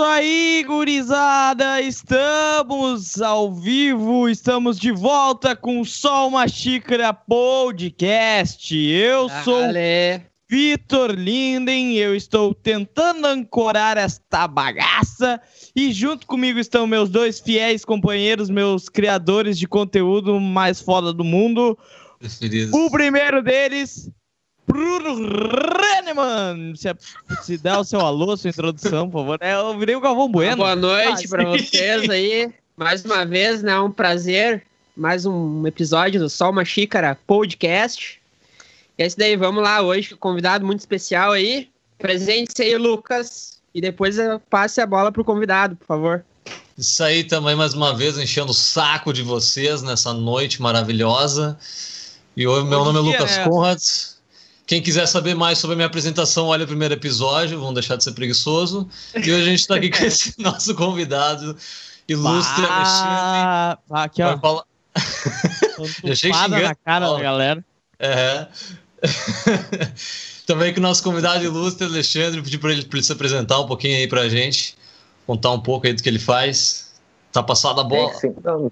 Isso aí, gurizada! Estamos ao vivo, estamos de volta com só uma xícara podcast. Eu sou Vitor Linden, eu estou tentando ancorar esta bagaça e junto comigo estão meus dois fiéis companheiros, meus criadores de conteúdo mais foda do mundo. O primeiro deles, Bruno Renneman. Se, se der o seu alô, sua introdução, por favor. É, eu virei o Galvão Bueno. Boa noite ah, para vocês aí. Mais uma vez, né? Um prazer. Mais um episódio do Só Uma Xícara Podcast. É isso daí, vamos lá hoje, convidado muito especial aí. Presente aí, Lucas. E depois passe a bola pro convidado, por favor. Isso aí também, mais uma vez, enchendo o saco de vocês nessa noite maravilhosa. E hoje, meu nome é Lucas é. Conrads. Quem quiser saber mais sobre a minha apresentação, olha o primeiro episódio, vamos deixar de ser preguiçoso. E hoje a gente está aqui com esse nosso convidado ilustre, ah, Alexandre. Aqui, ó. Falar... Já chega na cara da galera. É. Também com o nosso convidado ilustre, Alexandre, pedir para ele, ele, se apresentar um pouquinho aí para a gente, contar um pouco aí do que ele faz. Tá passada a bola. Sim, Não.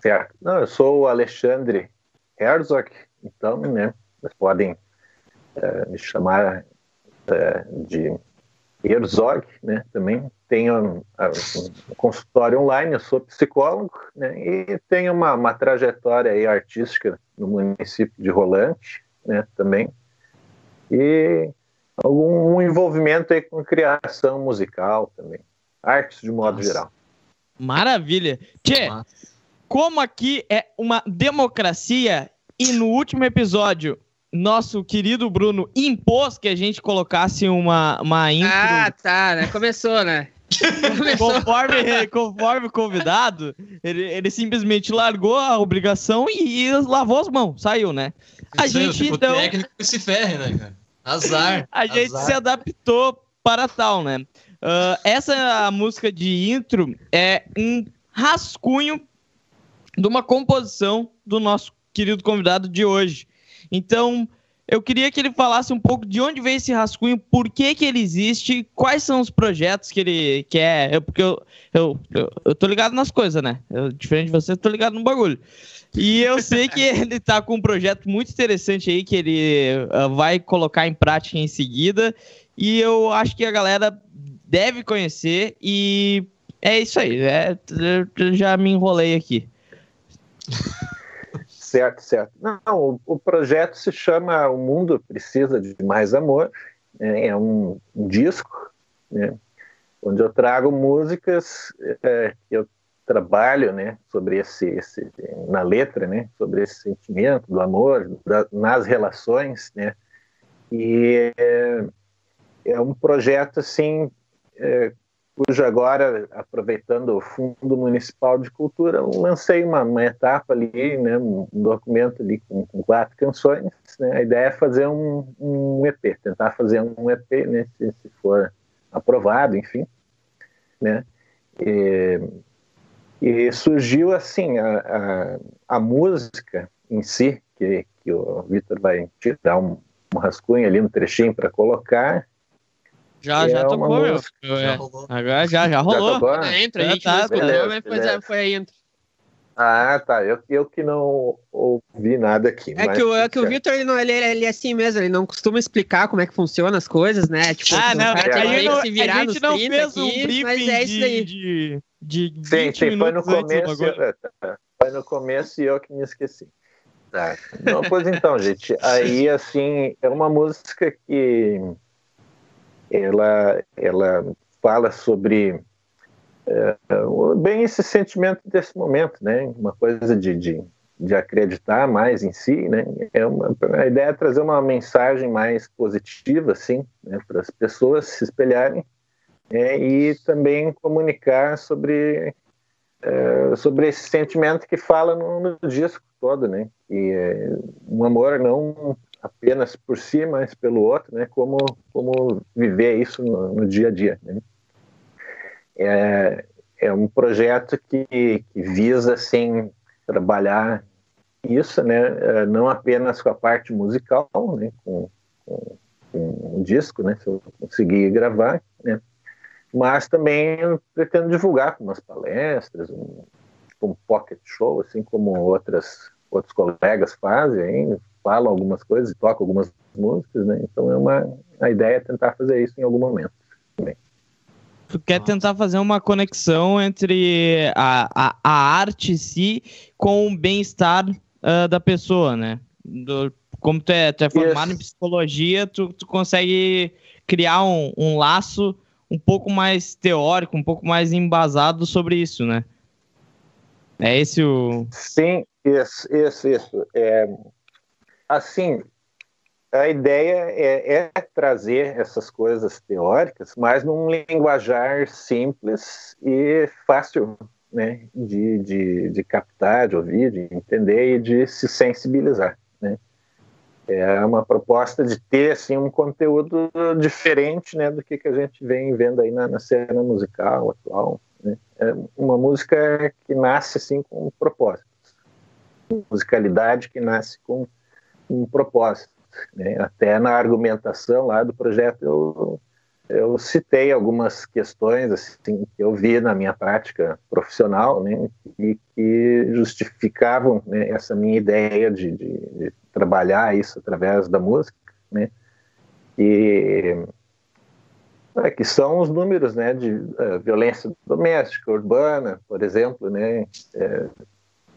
Certo. Não, eu sou o Alexandre Herzog, então, né, vocês podem é, me chamar é, de Herzog, né, também. Tenho um consultório online, eu sou psicólogo, né, e tenho uma, uma trajetória aí artística no município de Rolante, né, também, e algum envolvimento aí com criação musical também, artes de modo Nossa. geral. Maravilha. Tchê, como aqui é uma democracia e no último episódio nosso querido Bruno impôs que a gente colocasse uma, uma intro. Ah, tá, né? Começou, né? conforme, conforme convidado, ele, ele simplesmente largou a obrigação e, e lavou as mãos, saiu, né? A Isso gente então. O técnico se ferre, né, cara? Azar. A gente se adaptou para tal, né? Uh, essa música de intro é um rascunho de uma composição do nosso querido convidado de hoje. Então, eu queria que ele falasse um pouco de onde veio esse rascunho, por que, que ele existe, quais são os projetos que ele quer. Eu, porque eu, eu, eu, eu tô ligado nas coisas, né? Eu, diferente de você, eu tô ligado no bagulho. E eu sei que ele tá com um projeto muito interessante aí que ele uh, vai colocar em prática em seguida. E eu acho que a galera deve conhecer. E é isso aí. É, eu já me enrolei aqui. Certo, certo. Não, o, o, projeto se chama O Mundo Precisa de Mais Amor. Né? É um, um disco, né? onde eu trago músicas é, eu trabalho, né, sobre esse, esse, na letra, né, sobre esse sentimento do amor, da, nas relações, né, e é, é um projeto assim é, cujo agora, aproveitando o Fundo Municipal de Cultura, lancei uma, uma etapa ali, né, um documento ali com, com quatro canções. Né, a ideia é fazer um, um EP, tentar fazer um EP, né, se, se for aprovado, enfim. Né, e, e surgiu assim a, a, a, música em si, que, que o Vitor vai tirar um, um rascunho ali, um trechinho para colocar, já, é já tocou, meu. Já é. rolou. Agora já, já rolou. Já é, entra, a gente tá, beleza, mas beleza. foi a intro. Ah, tá. Eu, eu que não ouvi nada aqui. É que o, é que o Victor, ele, não, ele, ele é assim mesmo, ele não costuma explicar como é que funciona as coisas, né? Tipo, ah, não, cara a, gente não, se a gente não fez aqui, um briefing mas é isso aí. De, de, de sim, sim, foi no começo. É, tá. Foi no começo e eu que me esqueci. Tá. Não, pois então, gente, aí assim, é uma música que ela, ela fala sobre é, bem esse sentimento desse momento, né? Uma coisa de, de, de acreditar mais em si, né? É uma, a ideia é trazer uma mensagem mais positiva, assim, né? para as pessoas se espelharem é, e também comunicar sobre é, sobre esse sentimento que fala no, no disco todo, né? E é, um amor não apenas por si, mas pelo outro, né? Como como viver isso no, no dia a dia. Né? É, é um projeto que, que visa assim trabalhar isso, né? É, não apenas com a parte musical, né? Com, com, com o disco, né? Se eu conseguir gravar, né? Mas também pretendo divulgar com umas palestras, um, um pocket show, assim como outras outros colegas fazem, falam algumas coisas e tocam algumas músicas, né? Então é uma a ideia é tentar fazer isso em algum momento também. Tu quer tentar fazer uma conexão entre a, a, a arte em si com o bem-estar uh, da pessoa, né? Do, como tu é, tu é formado em psicologia, tu, tu consegue criar um, um laço um pouco mais teórico, um pouco mais embasado sobre isso, né? É esse o. Sim, isso, isso, isso. É, assim, a ideia é, é, trazer essas coisas teóricas, mas num linguajar simples e fácil né, de, de, de captar, de ouvir, de entender e de se sensibilizar. Né? É uma proposta de ter assim, um conteúdo diferente né, do que, que a gente vem vendo aí na, na cena musical atual. Né? É uma música que nasce assim, com propósitos. Musicalidade que nasce com um propósito. Né? Até na argumentação lá do projeto eu, eu citei algumas questões assim, que eu vi na minha prática profissional né? e que justificavam né, essa minha ideia de, de, de, trabalhar isso através da música. Né? E é, que são os números né, de uh, violência doméstica, urbana, por exemplo, né, é,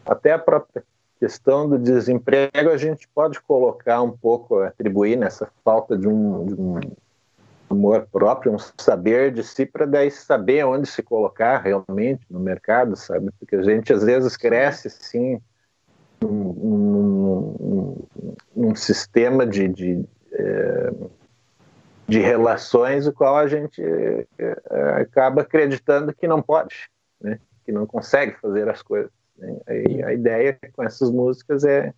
até a própria questão do desemprego a gente pode colocar um pouco, atribuir nessa falta de um, de um amor próprio, um saber de si, para daí saber onde se colocar realmente no mercado, sabe? Porque a gente às vezes cresce num, num, num sistema de, de, é, de relações o qual a gente é, acaba acreditando que não pode, né? que não consegue fazer as coisas. Né? E a ideia com essas músicas é,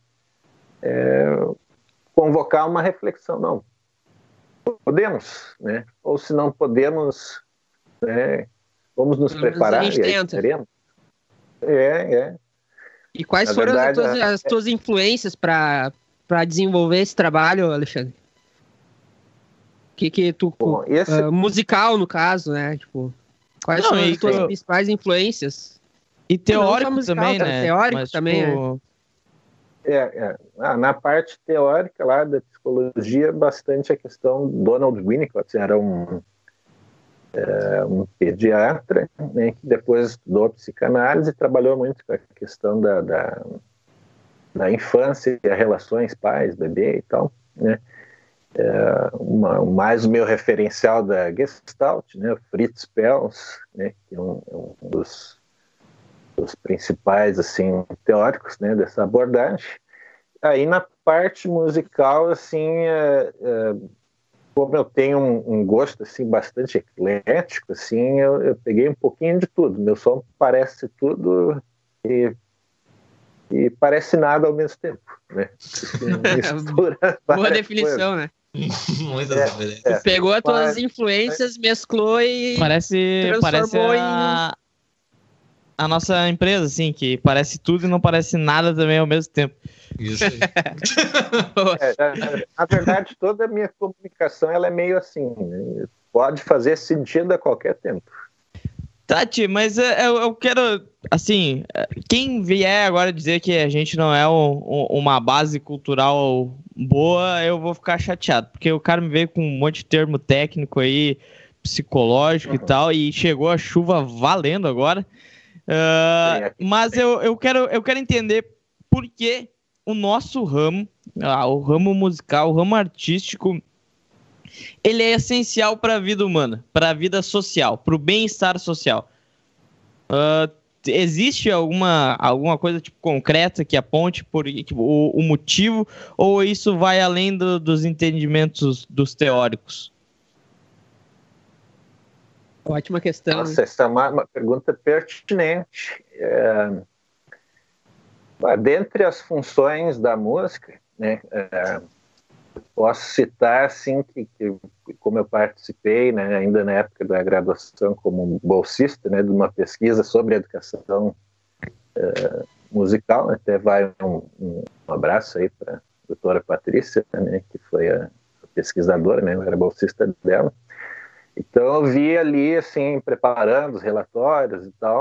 é convocar uma reflexão. Não, podemos, né? Ou se não podemos, né? vamos nos preparar. A gente e tenta. É, é. E quais Na foram verdade, as, tuas, as tuas influências para desenvolver esse trabalho, Alexandre? Que que tu Bom, esse... uh, musical no caso, né? Tipo, quais não, são as tuas eu... principais influências? E teórico musical, também, né? Teórico Mas, também, tipo... é. É, é. na parte teórica lá da psicologia, bastante a questão Donald Winnicott era um, é, um pediatra né, que depois estudou psicanálise e trabalhou muito com a questão da, da, da infância e as relações pais, bebê e tal, né? É, uma, mais o meu referencial da Gestalt, né, Fritz Pels, né, que é um, é um dos os principais assim teóricos né, dessa abordagem. Aí na parte musical assim, é, é, como eu tenho um, um, gosto assim bastante eclético, assim, eu, eu, peguei um pouquinho de tudo. Meu som parece tudo e, e parece nada ao mesmo tempo, né? Boa definição, coisas. né? Muitas é, é, pegou as tuas influências, mesclou e parece parece a, a nossa empresa, assim, que parece tudo e não parece nada também ao mesmo tempo. Isso aí. é, é, na verdade, toda a minha comunicação ela é meio assim, né? pode fazer sentido a qualquer tempo. Tati, mas é, eu, eu, quero, assim, quem vier agora dizer que a gente não é um, um, uma base cultural boa, eu vou ficar chateado, porque o cara me veio com um monte de termo técnico aí, psicológico uhum. e tal, e chegou a chuva valendo agora. Uh, mas eu, eu, quero, eu quero entender por que o nosso ramo, ah, o ramo musical, o ramo artístico, ele é essencial para a vida humana, para a vida social, para o bem-estar social. Uh, existe alguma, alguma coisa tipo, concreta que aponte por tipo, o, o, motivo, ou isso vai além do, dos entendimentos dos teóricos? Ótima questão. Nossa, essa é uma, uma pergunta pertinente. É, dentre as funções da música, né, é, posso citar assim que, que, como eu participei, né, ainda na época da graduação como bolsista, né, de uma pesquisa sobre educação é, musical, até vai um, um, abraço aí para a doutora Patrícia, né, que foi a pesquisadora, né, eu era bolsista dela, Então eu vi ali, assim, preparando os relatórios e tal,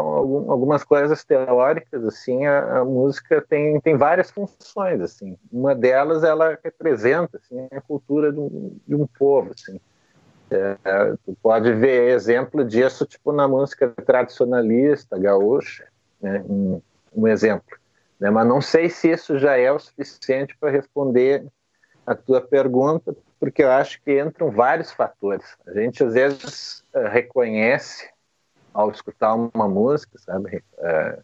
algumas coisas teóricas, assim, a, a, música tem, tem várias funções, assim. Uma delas, ela representa, assim, a cultura de um, de um povo, assim. É, tu pode ver exemplo disso, tipo, na música tradicionalista, gaúcha, né, um, um exemplo. Né, mas não sei se isso já é o suficiente para responder a tua pergunta, porque eu acho que entram vários fatores. A gente às vezes uh, reconhece ao escutar uma música, sabe, uh,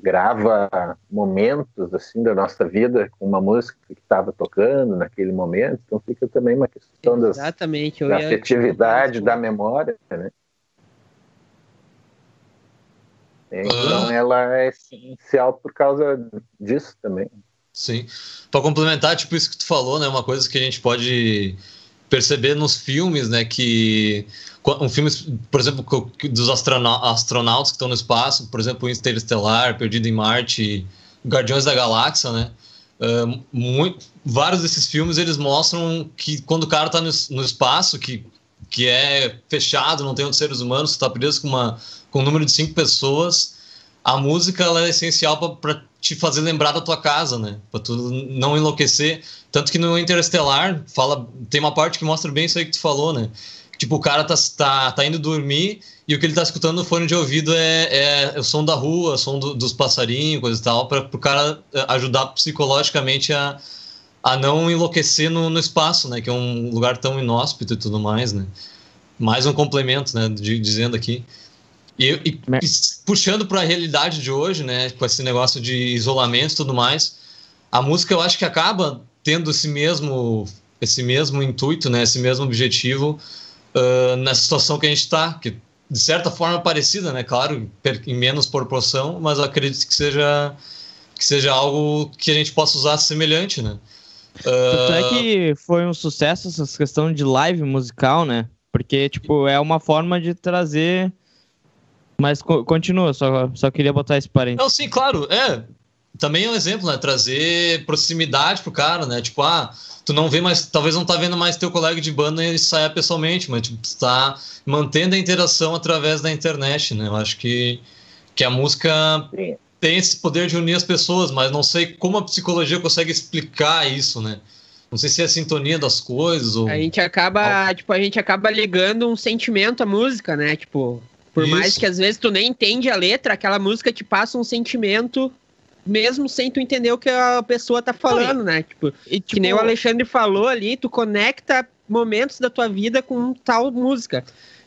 grava momentos assim da nossa vida com uma música que estava tocando naquele momento, então fica também uma questão das, Exatamente, da afetividade, da memória, né? Então ela é essencial por causa disso também. Sim. Para complementar, tipo isso que tu falou, né? Uma coisa que a gente pode perceber nos filmes, né? Que um filme, por exemplo, dos astronautas que estão no espaço, por exemplo, Interestelar, Perdido em Marte, Guardiões da Galáxia, né? Uh, muito, vários desses filmes eles mostram que quando o cara está no, no, espaço, que, que é fechado, não tem outros seres humanos, está preso com, uma, com um número de cinco pessoas, a música é essencial para te fazer lembrar da tua casa, né? Para tu não enlouquecer. Tanto que no Interestelar fala, tem uma parte que mostra bem isso aí que tu falou, né? Tipo, o cara tá, tá, tá indo dormir e o que ele tá escutando no fone de ouvido é, é o som da rua, o som do, dos passarinhos, coisa e tal, para o cara eh, ajudar psicologicamente a, a não enlouquecer no, no espaço, né? Que é um lugar tão inóspito e tudo mais, né? Mais um complemento, né? De, dizendo aqui. E, e puxando para a realidade de hoje, né, com esse negócio de isolamento e tudo mais, a música eu acho que acaba tendo esse mesmo esse mesmo intuito, né, esse mesmo objetivo uh, nessa situação que a gente está, que de certa forma é parecida, né, claro, em menos proporção, mas acredito que seja que seja algo que a gente possa usar semelhante, né. Uh... é que foi um sucesso essa questão de live musical, né? Porque, tipo, é uma forma de trazer mas co continua, só, só queria botar esse parênteses. Não, sim, claro, é. Também é um exemplo, né? Trazer proximidade pro cara, né? Tipo, ah, tu não vê mais, talvez não tá vendo mais teu colega de banda e saia pessoalmente, mas tipo, tu tá mantendo a interação através da internet, né? Eu acho que, que a música sim. tem esse poder de unir as pessoas, mas não sei como a psicologia consegue explicar isso, né? Não sei se é a sintonia das coisas ou... A gente acaba, tipo, a gente acaba ligando um sentimento à música, né? Tipo, por Isso. mais que às vezes tu nem entende a letra, aquela música te passa um sentimento mesmo sem tu entender o que a pessoa tá falando, né? Tipo, e, tipo, que nem o Alexandre falou ali, tu conecta momentos da tua vida com tal música.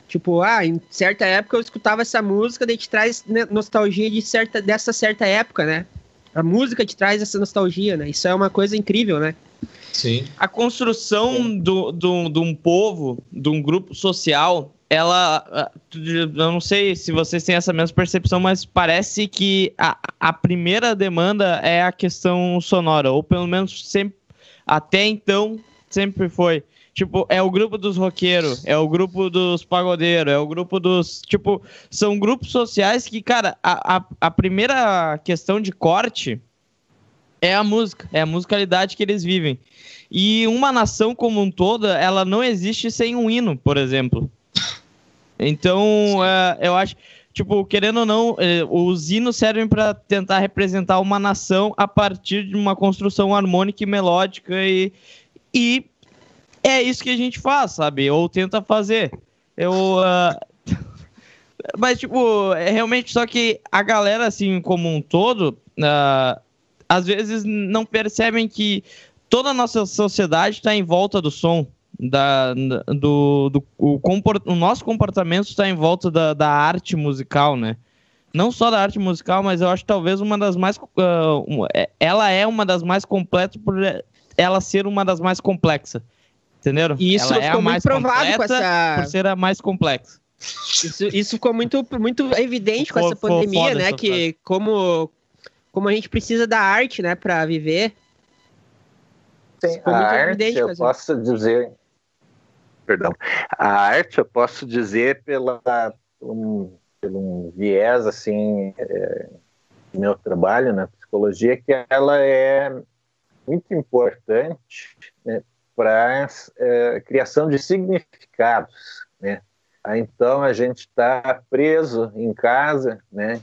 Tipo, ah, em certa época eu escutava essa música, daí te traz nostalgia de certa, dessa certa época, né? A música te traz essa nostalgia, né? Isso é uma coisa incrível, né? Sim. A construção do, do, de um povo, de um grupo social, ela. Ah, eu não sei se vocês têm essa mesma percepção, mas parece que a, a primeira demanda é a questão sonora, ou pelo menos sempre. Até então, sempre foi. Tipo, é o grupo dos roqueiros, é o grupo dos pagodeiros, é o grupo dos. Tipo, são grupos sociais que, cara, a, a, a primeira questão de corte é a música, é a musicalidade que eles vivem. E uma nação como um todo, ela não existe sem um hino, por exemplo. Então, uh, eu acho, tipo, querendo ou não, uh, os hinos servem para tentar representar uma nação a partir de uma construção harmônica e melódica e, e é isso que a gente faz, sabe? Ou tenta fazer. Eu. Uh... Mas, tipo, é realmente só que a galera, assim, como um todo, uh, às vezes não percebem que toda a nossa sociedade está em volta do som da, do, do o, comport, o nosso comportamento está em volta da, da arte musical, né? Não só da arte musical, mas eu acho talvez uma das mais. Uh, ela é uma das mais completas por ela ser uma das mais complexas. Entenderam? E isso ela é ficou é muito provado com essa. Por ser a mais complexa. Isso, isso ficou muito, muito evidente com essa pandemia, né? Que como, como a gente precisa da arte, né, para viver. Sim, a arte, eu posso dizer, perdão. A arte, eu posso dizer pela um, um viés assim é, meu trabalho na psicologia que ela é muito importante né, para a é, criação de significados, né? então a gente está preso em casa, né?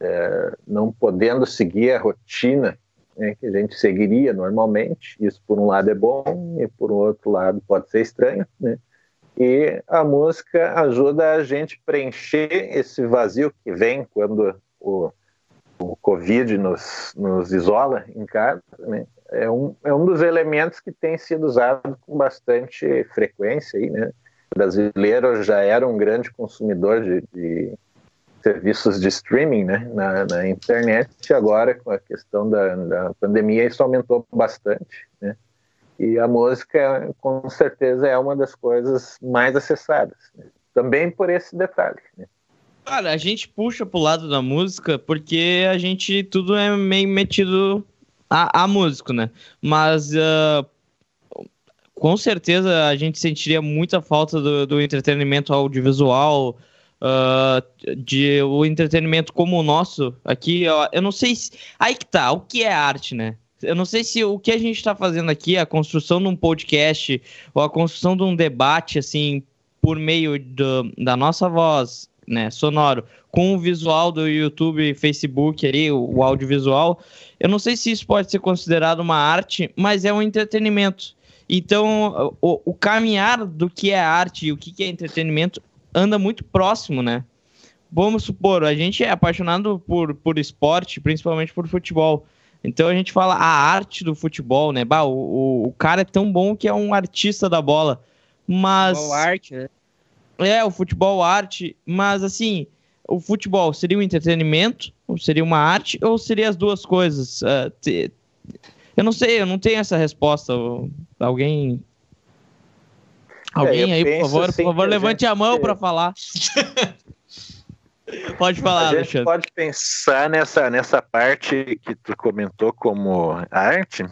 É, não podendo seguir a rotina né, que a gente seguiria normalmente. Isso, por um lado, é bom e, por outro lado, pode ser estranho. Né? E a música ajuda a gente preencher esse vazio que vem quando o, o Covid nos, nos isola em casa. Né? É, um, é um dos elementos que tem sido usado com bastante frequência. Aí, né? O brasileiro já era um grande consumidor de, de serviços de streaming né, na, na, internet, agora com a questão da, da pandemia isso aumentou bastante, né? E a música, com certeza, é uma das coisas mais acessadas, né? também por esse detalhe. Né? Cara, a gente puxa pro lado da música porque a gente tudo é meio metido a, a músico, né? Mas uh, com certeza a gente sentiria muita falta do, do entretenimento audiovisual, uh, de o entretenimento como o nosso aqui, eu, eu não sei se. Aí que tá, o que é arte, né? Eu não sei se o que a gente está fazendo aqui, a construção de um podcast ou a construção de um debate, assim, por meio do, da nossa voz, né, sonoro, com o visual do YouTube e Facebook ali, o, o audiovisual, eu não sei se isso pode ser considerado uma arte, mas é um entretenimento. Então, o, o caminhar do que é arte e o que é entretenimento anda muito próximo, né? Vamos supor, a gente é apaixonado por, por esporte, principalmente por futebol. Então a gente fala a arte do futebol, né? Bah, o, o, o cara é tão bom que é um artista da bola. Mas. Futebol arte, né? É, o futebol arte, mas assim, o futebol seria um entretenimento, ou seria uma arte, ou seria as duas coisas? Uh, te... Eu não sei, eu não tenho essa resposta. Alguém Alguém é, aí, por favor, assim por favor, levante a, mão para falar. pode falar, a gente Alexandre. pode pensar nessa, nessa parte que tu comentou como arte.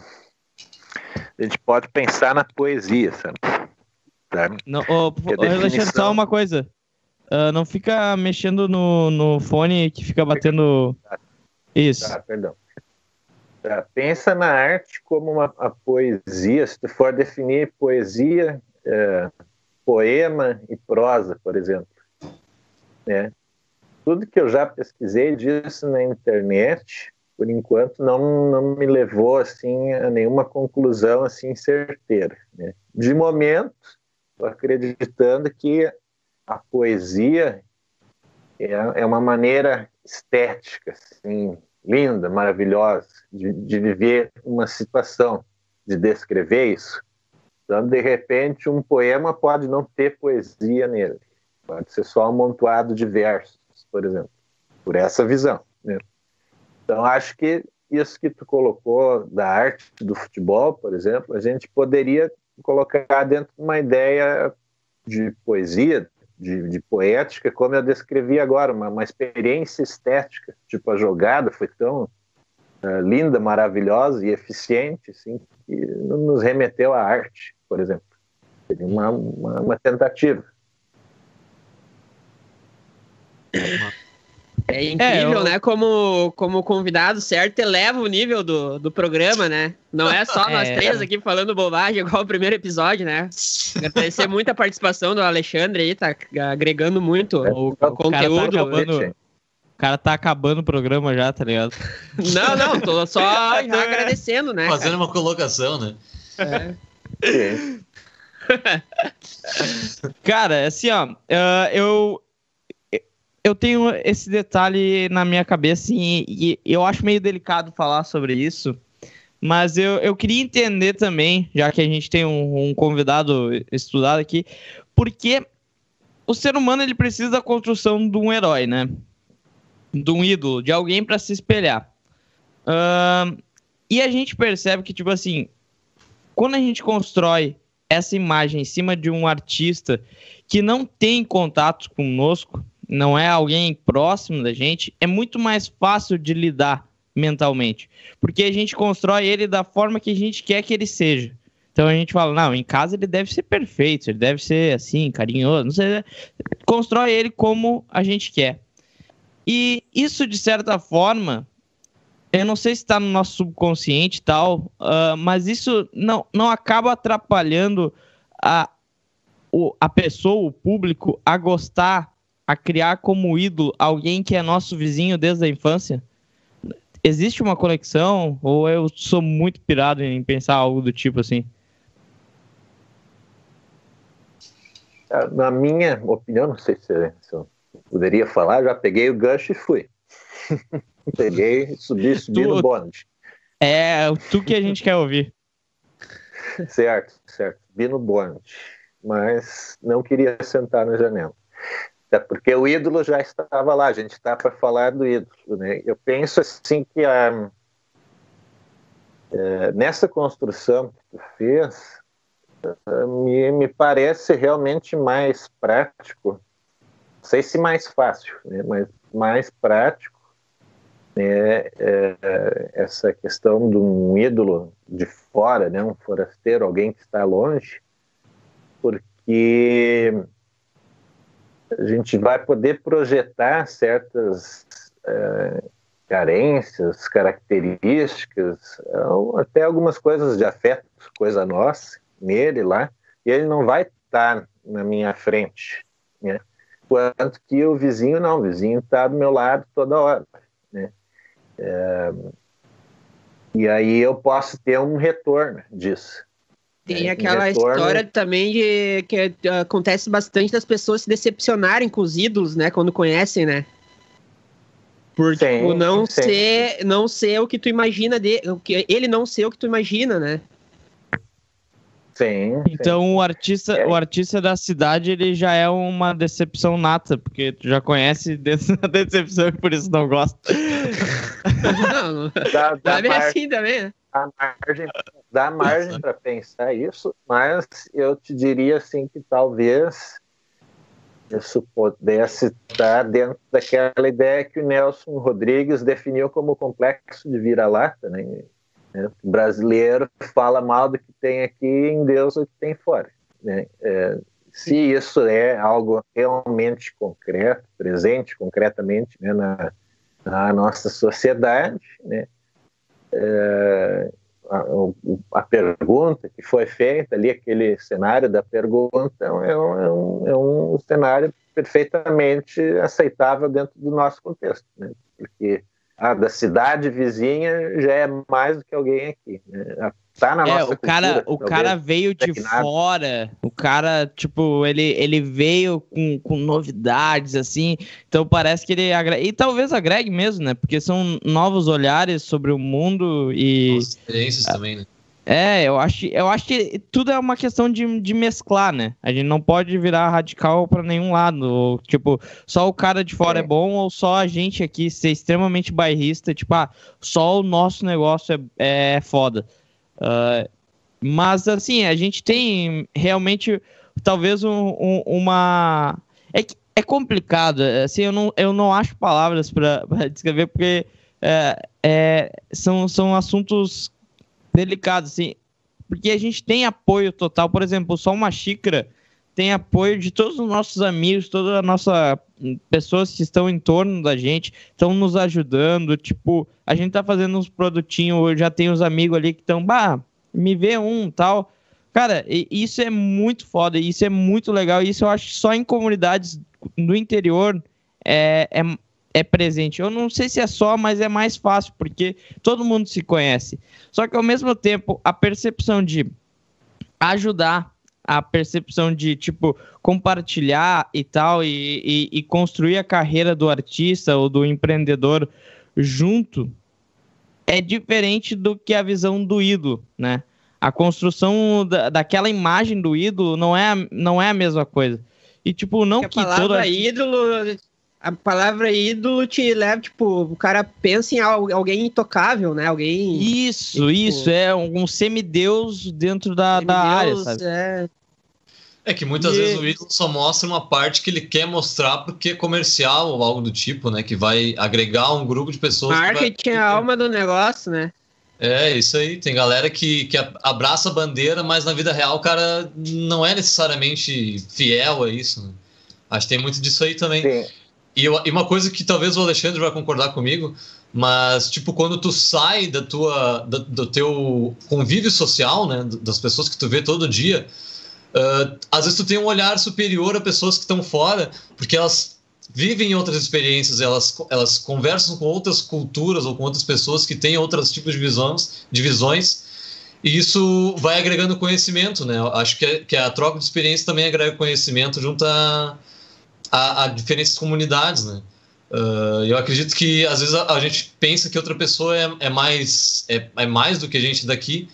A gente pode pensar na poesia, sabe? Tá? Não, oh, definição... Alexandre, só uma coisa. Uh, não fica mexendo no, no fone que fica batendo. Isso. Tá, perdão. Tá, pensa na arte como uma a poesia. Se tu for definir poesia, é, poema e prosa, por exemplo. Né? Tudo que eu já pesquisei disso na internet, por enquanto, não, não me levou assim a nenhuma conclusão assim certeira. Né? De momento, estou acreditando que a poesia é, é uma maneira estética, assim, linda, maravilhosa, de, de viver uma situação, de descrever isso. Então, de repente, um poema pode não ter poesia nele. Pode ser só um amontoado de versos, por exemplo. Por essa visão. Né? Então, acho que isso que tu colocou da arte do futebol, por exemplo, a gente poderia colocar dentro de uma ideia de poesia, de, de poética, como eu descrevi agora, uma, uma, experiência estética. Tipo, a jogada foi tão uh, linda, maravilhosa e eficiente, assim, que nos remeteu à arte por exemplo. Seria uma, uma, uma tentativa. É incrível, é, eu... né? Como, como convidado certo, eleva o nível do, do programa, né? Não é só nós é. três aqui falando bobagem, igual o primeiro episódio, né? Agradecer muito a participação do Alexandre aí, tá agregando muito é, o, o, tá conteúdo. Cara tá acabando, o cara tá acabando o programa já, tá ligado? Não, não, tô só agradecendo, né? Fazendo cara? uma colocação, né? É. Cara, assim, ó, uh, eu eu tenho esse detalhe na minha cabeça assim, e, e eu acho meio delicado falar sobre isso, mas eu, eu queria entender também, já que a gente tem um, um convidado estudado aqui, porque o ser humano ele precisa da construção de um herói, né? De um ídolo, de alguém para se espelhar. Uh, e a gente percebe que, tipo assim, quando a gente constrói essa imagem em cima de um artista que não tem contato conosco, não é alguém próximo da gente, é muito mais fácil de lidar mentalmente, porque a gente constrói ele da forma que a gente quer que ele seja. Então a gente fala, não, em casa ele deve ser perfeito, ele deve ser assim, carinhoso, não sei, constrói ele como a gente quer. E isso, de certa forma, eu não sei se está no nosso subconsciente e tal, uh, mas isso não, não acaba atrapalhando a, o, a pessoa, o público, a gostar, a criar como ídolo alguém que é nosso vizinho desde a infância? Existe uma conexão? Ou eu sou muito pirado em pensar algo do tipo assim? É, na minha opinião, não sei se, eu poderia falar, já peguei o gancho e fui. peguei, subi, subi tu, no bonde. É, tu que a gente quer ouvir. Certo, certo. Vi no bonde, mas não queria sentar na janela. Até porque o ídolo já estava lá, a gente está para falar do ídolo. Né? Eu penso assim que a, é, nessa construção que tu fez, me, me parece realmente mais prático, não sei se mais fácil, né, mas mais prático né, é, essa questão de um ídolo de fora, né, um forasteiro, alguém que está longe, porque a gente vai poder projetar certas é, carências, características, até algumas coisas de afeto, coisa nossa, nele lá, e ele não vai estar na minha frente, né? Quanto que o vizinho não, o vizinho está do meu lado toda hora? É... E aí eu posso ter um retorno disso. Tem né? aquela retorno... história também de que acontece bastante das pessoas se decepcionarem com os ídolos, né? Quando conhecem, né? Por sim, tipo, não sim. ser não ser o que tu imagina de, ele não ser o que tu imagina, né? Sim. Então sim. o artista, é. o artista da cidade ele já é uma decepção nata, porque tu já conhece dessa decepção e por isso não gosta. não, não. Dá, dá mar... assim também, né? Dá margem, dá margem para pensar isso, mas eu te diria assim que talvez isso pudesse estar dentro daquela ideia que o Nelson Rodrigues definiu como complexo de vira-lata, né? Né? O brasileiro fala mal do que tem aqui em Deus o que tem fora. Né? É, se isso é algo realmente concreto, presente concretamente né, na, na, nossa sociedade, né, é, a, a, pergunta que foi feita ali, aquele cenário da pergunta, é um, é um, é um cenário perfeitamente aceitável dentro do nosso contexto, né? porque ah, da cidade vizinha já é mais do que alguém aqui. Né? Tá na é, nossa o cara, o cara veio de fora, o cara, tipo, ele, ele veio com, com novidades, assim, então parece que ele agrega, e talvez agregue mesmo, né, porque são novos olhares sobre o mundo e... experiências também, né? É, eu acho, eu acho que tudo é uma questão de, de mesclar, né? A gente não pode virar radical para nenhum lado. Ou, tipo, só o cara de fora é. é. bom ou só a gente aqui ser extremamente bairrista, tipo, ah, só o nosso negócio é, é foda. Uh, mas, assim, a gente tem realmente, talvez, um, um, uma. É, é complicado, assim, eu não, eu não acho palavras para descrever, porque é, é, são, são assuntos delicado, assim, porque a gente tem apoio total. Por exemplo, só uma xícara tem apoio de todos os nossos amigos, toda a nossa pessoas que estão em torno da gente, estão nos ajudando. Tipo, a gente tá fazendo uns produtinhos, já tem os amigos ali que estão, bah, me vê um tal. Cara, isso é muito foda, isso é muito legal. Isso eu acho que só em comunidades no interior é, é, é presente. Eu não sei se é só, mas é mais fácil, porque todo mundo se conhece. Só que ao mesmo tempo, a percepção de ajudar, a percepção de, tipo, compartilhar e tal, e, e, e construir a carreira do artista ou do empreendedor junto, é diferente do que a visão do ídolo, né? A construção da, daquela imagem do ídolo não é, não é a mesma coisa. E, tipo, não que, que todo artista... ídolo a palavra ídolo te leva, tipo, o cara pensa em alguém intocável, né? Alguém. Isso, tipo, isso, é um semideus dentro da, semideus, da área, sabe? É... é que muitas e... vezes o ídolo só mostra uma parte que ele quer mostrar porque é comercial ou algo do tipo, né? Que vai agregar um grupo de pessoas. Marketing vai... é a alma do negócio, né? É, isso aí. Tem galera que, que abraça a bandeira, mas na vida real o cara não é necessariamente fiel a isso. Né? Acho que tem muito disso aí também. Sim. E, eu, e uma coisa que talvez o Alexandre vai concordar comigo, mas tipo quando tu sai da tua da, do teu convívio social, né, das pessoas que tu vê todo dia, uh, às vezes tu tem um olhar superior a pessoas que estão fora, porque elas vivem outras experiências, elas, elas conversam com outras culturas ou com outras pessoas que têm outros tipos de visões, de visões e isso vai agregando conhecimento, né? Acho que, a, que a troca de experiência também agrega conhecimento junto a, a, a diferentes comunidades, né? Uh, eu acredito que às vezes a, a, gente pensa que outra pessoa é, é mais é, é, mais do que a gente daqui,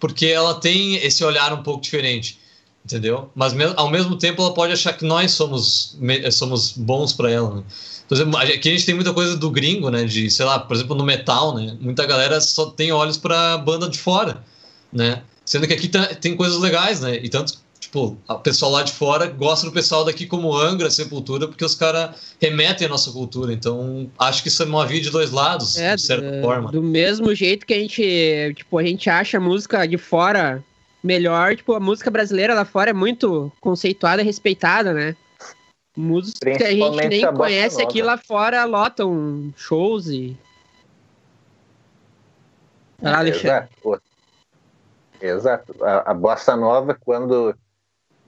porque ela tem esse olhar um pouco diferente, entendeu? Mas me, ao mesmo tempo ela pode achar que nós somos somos bons para ela. Né? Por exemplo, aqui a gente tem muita coisa do gringo, né? De sei lá, por exemplo, no metal, né? Muita galera só tem olhos para banda de fora, né? Sendo que aqui tá, tem coisas legais, né? E tanto tipo, o pessoal lá de fora gosta do pessoal daqui como Angra, Sepultura, porque os caras remetem à nossa cultura. Então, acho que isso é uma via de dois lados, é, de certa é, forma. Do mesmo jeito que a gente, tipo, a gente acha a música de fora melhor, tipo, a música brasileira lá fora é muito conceituada e respeitada, né? Música que a gente nem a conhece aqui lá fora lotam shows e. Ah, Exato. Exato. A, a bossa nova, quando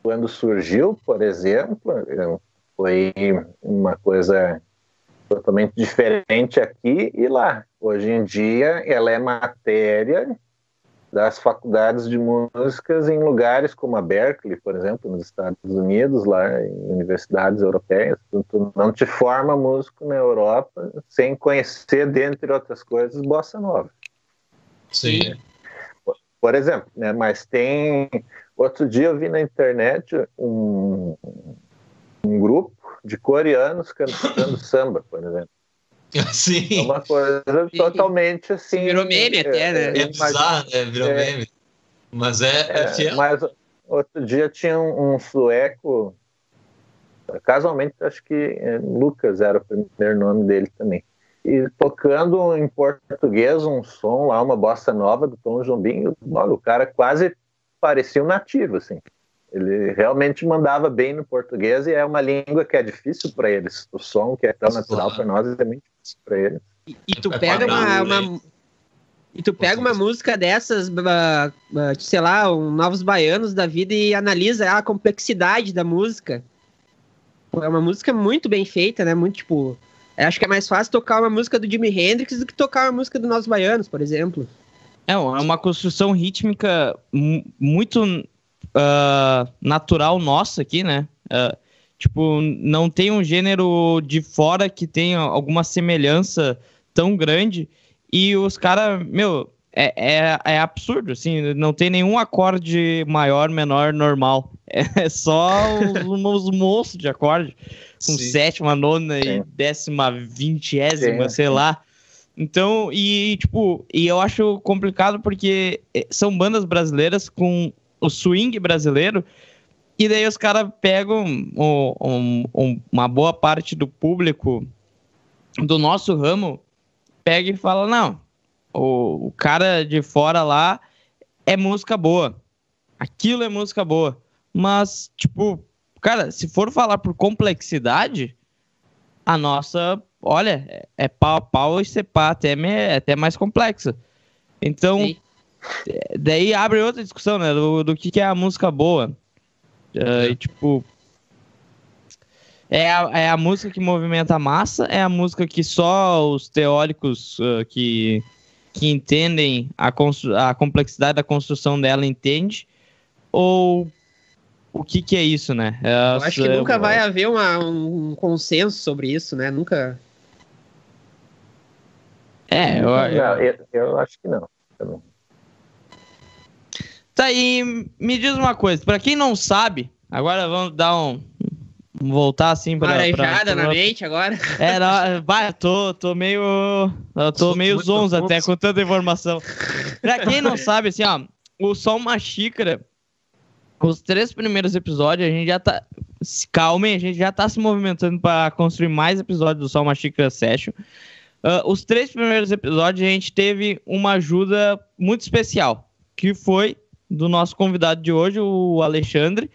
quando surgiu, por exemplo, foi uma coisa totalmente diferente aqui e lá. Hoje em dia, ela é matéria das faculdades de músicas em lugares como a Berkeley, por exemplo, nos Estados Unidos, lá em universidades europeias. Tu não te forma músico na Europa sem conhecer, dentre outras coisas, bossa nova. Sim. Por exemplo, né? Mas tem Outro dia eu vi na internet um, um grupo de coreanos cantando samba, por exemplo. Sim. É uma coisa totalmente assim. Virou meme até, né? É, é bizarro, né? Virou é, meme. Mas é, é, é Mas outro dia tinha um, um sueco, casualmente acho que é, Lucas era o primeiro nome dele também. E tocando em português um som lá, uma bossa nova do Tom Jobim, o cara quase parecia um nativo, assim. Ele realmente mandava bem no português e é uma língua que é difícil para eles. O som que é tão natural para nós é muito difícil para eles. E, e, tu é pega uma, uma, e tu pega uma música dessas, sei lá, um Novos Baianos da vida e analisa a complexidade da música. É uma música muito bem feita, né? Muito tipo, acho que é mais fácil tocar uma música do Jimi Hendrix do que tocar uma música do Novos Baianos, por exemplo. É, é uma construção rítmica muito uh, natural nossa aqui, né? Uh, tipo, não tem um gênero de fora que tenha alguma semelhança tão grande. E os caras, meu, é, é, é, absurdo, assim, não tem nenhum acorde maior, menor, normal. É só os, os monstros de acorde, com Sim. sétima, nona e décima, vingésima, Sim. sei lá. Então, e tipo, e eu acho complicado porque eh, são bandas brasileiras com o swing brasileiro, e daí os caras pegam um, um, um, uma boa parte do público do nosso ramo, pega e fala: não, o, o cara de fora lá é música boa. Aquilo é música boa. Mas, tipo, cara, se for falar por complexidade, a nossa olha, é, é pau a pau e separ até, é até mais complexa. Então, Sim. daí abre outra discussão, né? Do, do que, que é a música boa. Uh, e, tipo, é a, é a música que movimenta a massa, é a música que só os teóricos uh, que, que entendem a, a complexidade da construção dela entende, ou o que, que é isso, né? É, eu acho que nunca vai haver uma, um consenso sobre isso, né? Nunca. É, eu, não, eu, eu acho que não. Tá aí, me diz uma coisa, para quem não sabe, agora vamos dar um voltar assim para Marejada na mente agora. É, não, vai, tô, tô meio eu tô meio zonzo até com tanta informação. Para quem não sabe, assim, ó, o Só Uma Xícara, os três primeiros episódios, a gente já tá calmem, a gente já tá se movimentando para construir mais episódios do Só Uma Xícara Session. Uh, os três primeiros episódios a gente teve uma ajuda muito especial, que foi do nosso convidado de hoje, o Alexandre,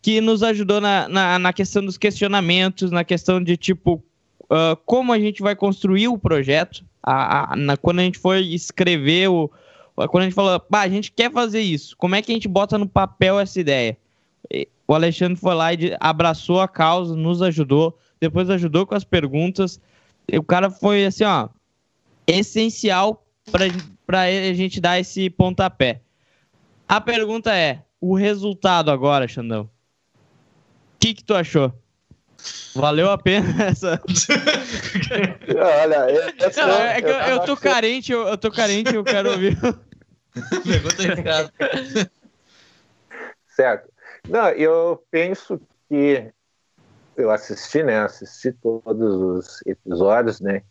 que nos ajudou na, na, na questão dos questionamentos, na questão de tipo uh, como a gente vai construir o projeto. A, a, na, quando a gente foi escrever o. Quando a gente falou, ah, a gente quer fazer isso, como é que a gente bota no papel essa ideia? O Alexandre foi lá e abraçou a causa, nos ajudou, depois ajudou com as perguntas. O cara foi assim, ó, essencial para a gente dar esse pontapé. A pergunta é: o resultado agora, Xandão? O que, que tu achou? Valeu a pena essa. Olha, eu, Não, é que eu, eu, tô carente, eu, eu tô carente, eu quero ouvir. Pergunta errada. Certo. Não, eu penso que eu assisti, né? Assisti todos os episódios, né?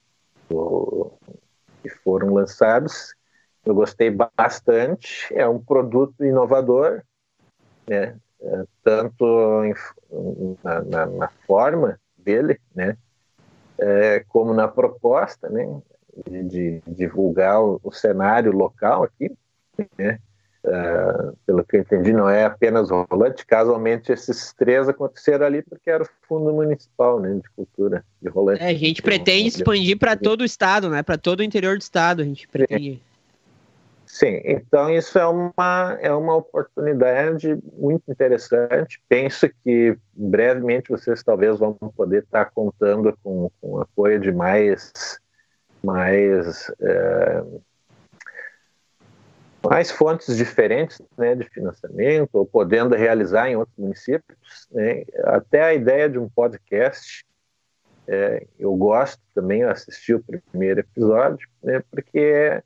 Que foram lançados. Eu gostei bastante. É um produto inovador, né? É, tanto em, na, na, na, forma dele, né? É, como na proposta, né? De, de divulgar o, o, cenário local aqui, né? Uh, pelo que eu entendi, não é apenas rolante. Casualmente, esses três aconteceram ali porque era o Fundo Municipal né, de Cultura de rolante. É, a gente pretende expandir para todo o estado, né? Para todo o interior do estado, a gente pretende. Sim, então isso é uma, é uma oportunidade muito interessante. Penso que brevemente vocês talvez vão poder estar contando com, com o apoio de mais, mais é, mais fontes diferentes né, de financiamento, ou podendo realizar em outros municípios. Né, até a ideia de um podcast, é, eu gosto também, assisti o primeiro episódio, né, porque é,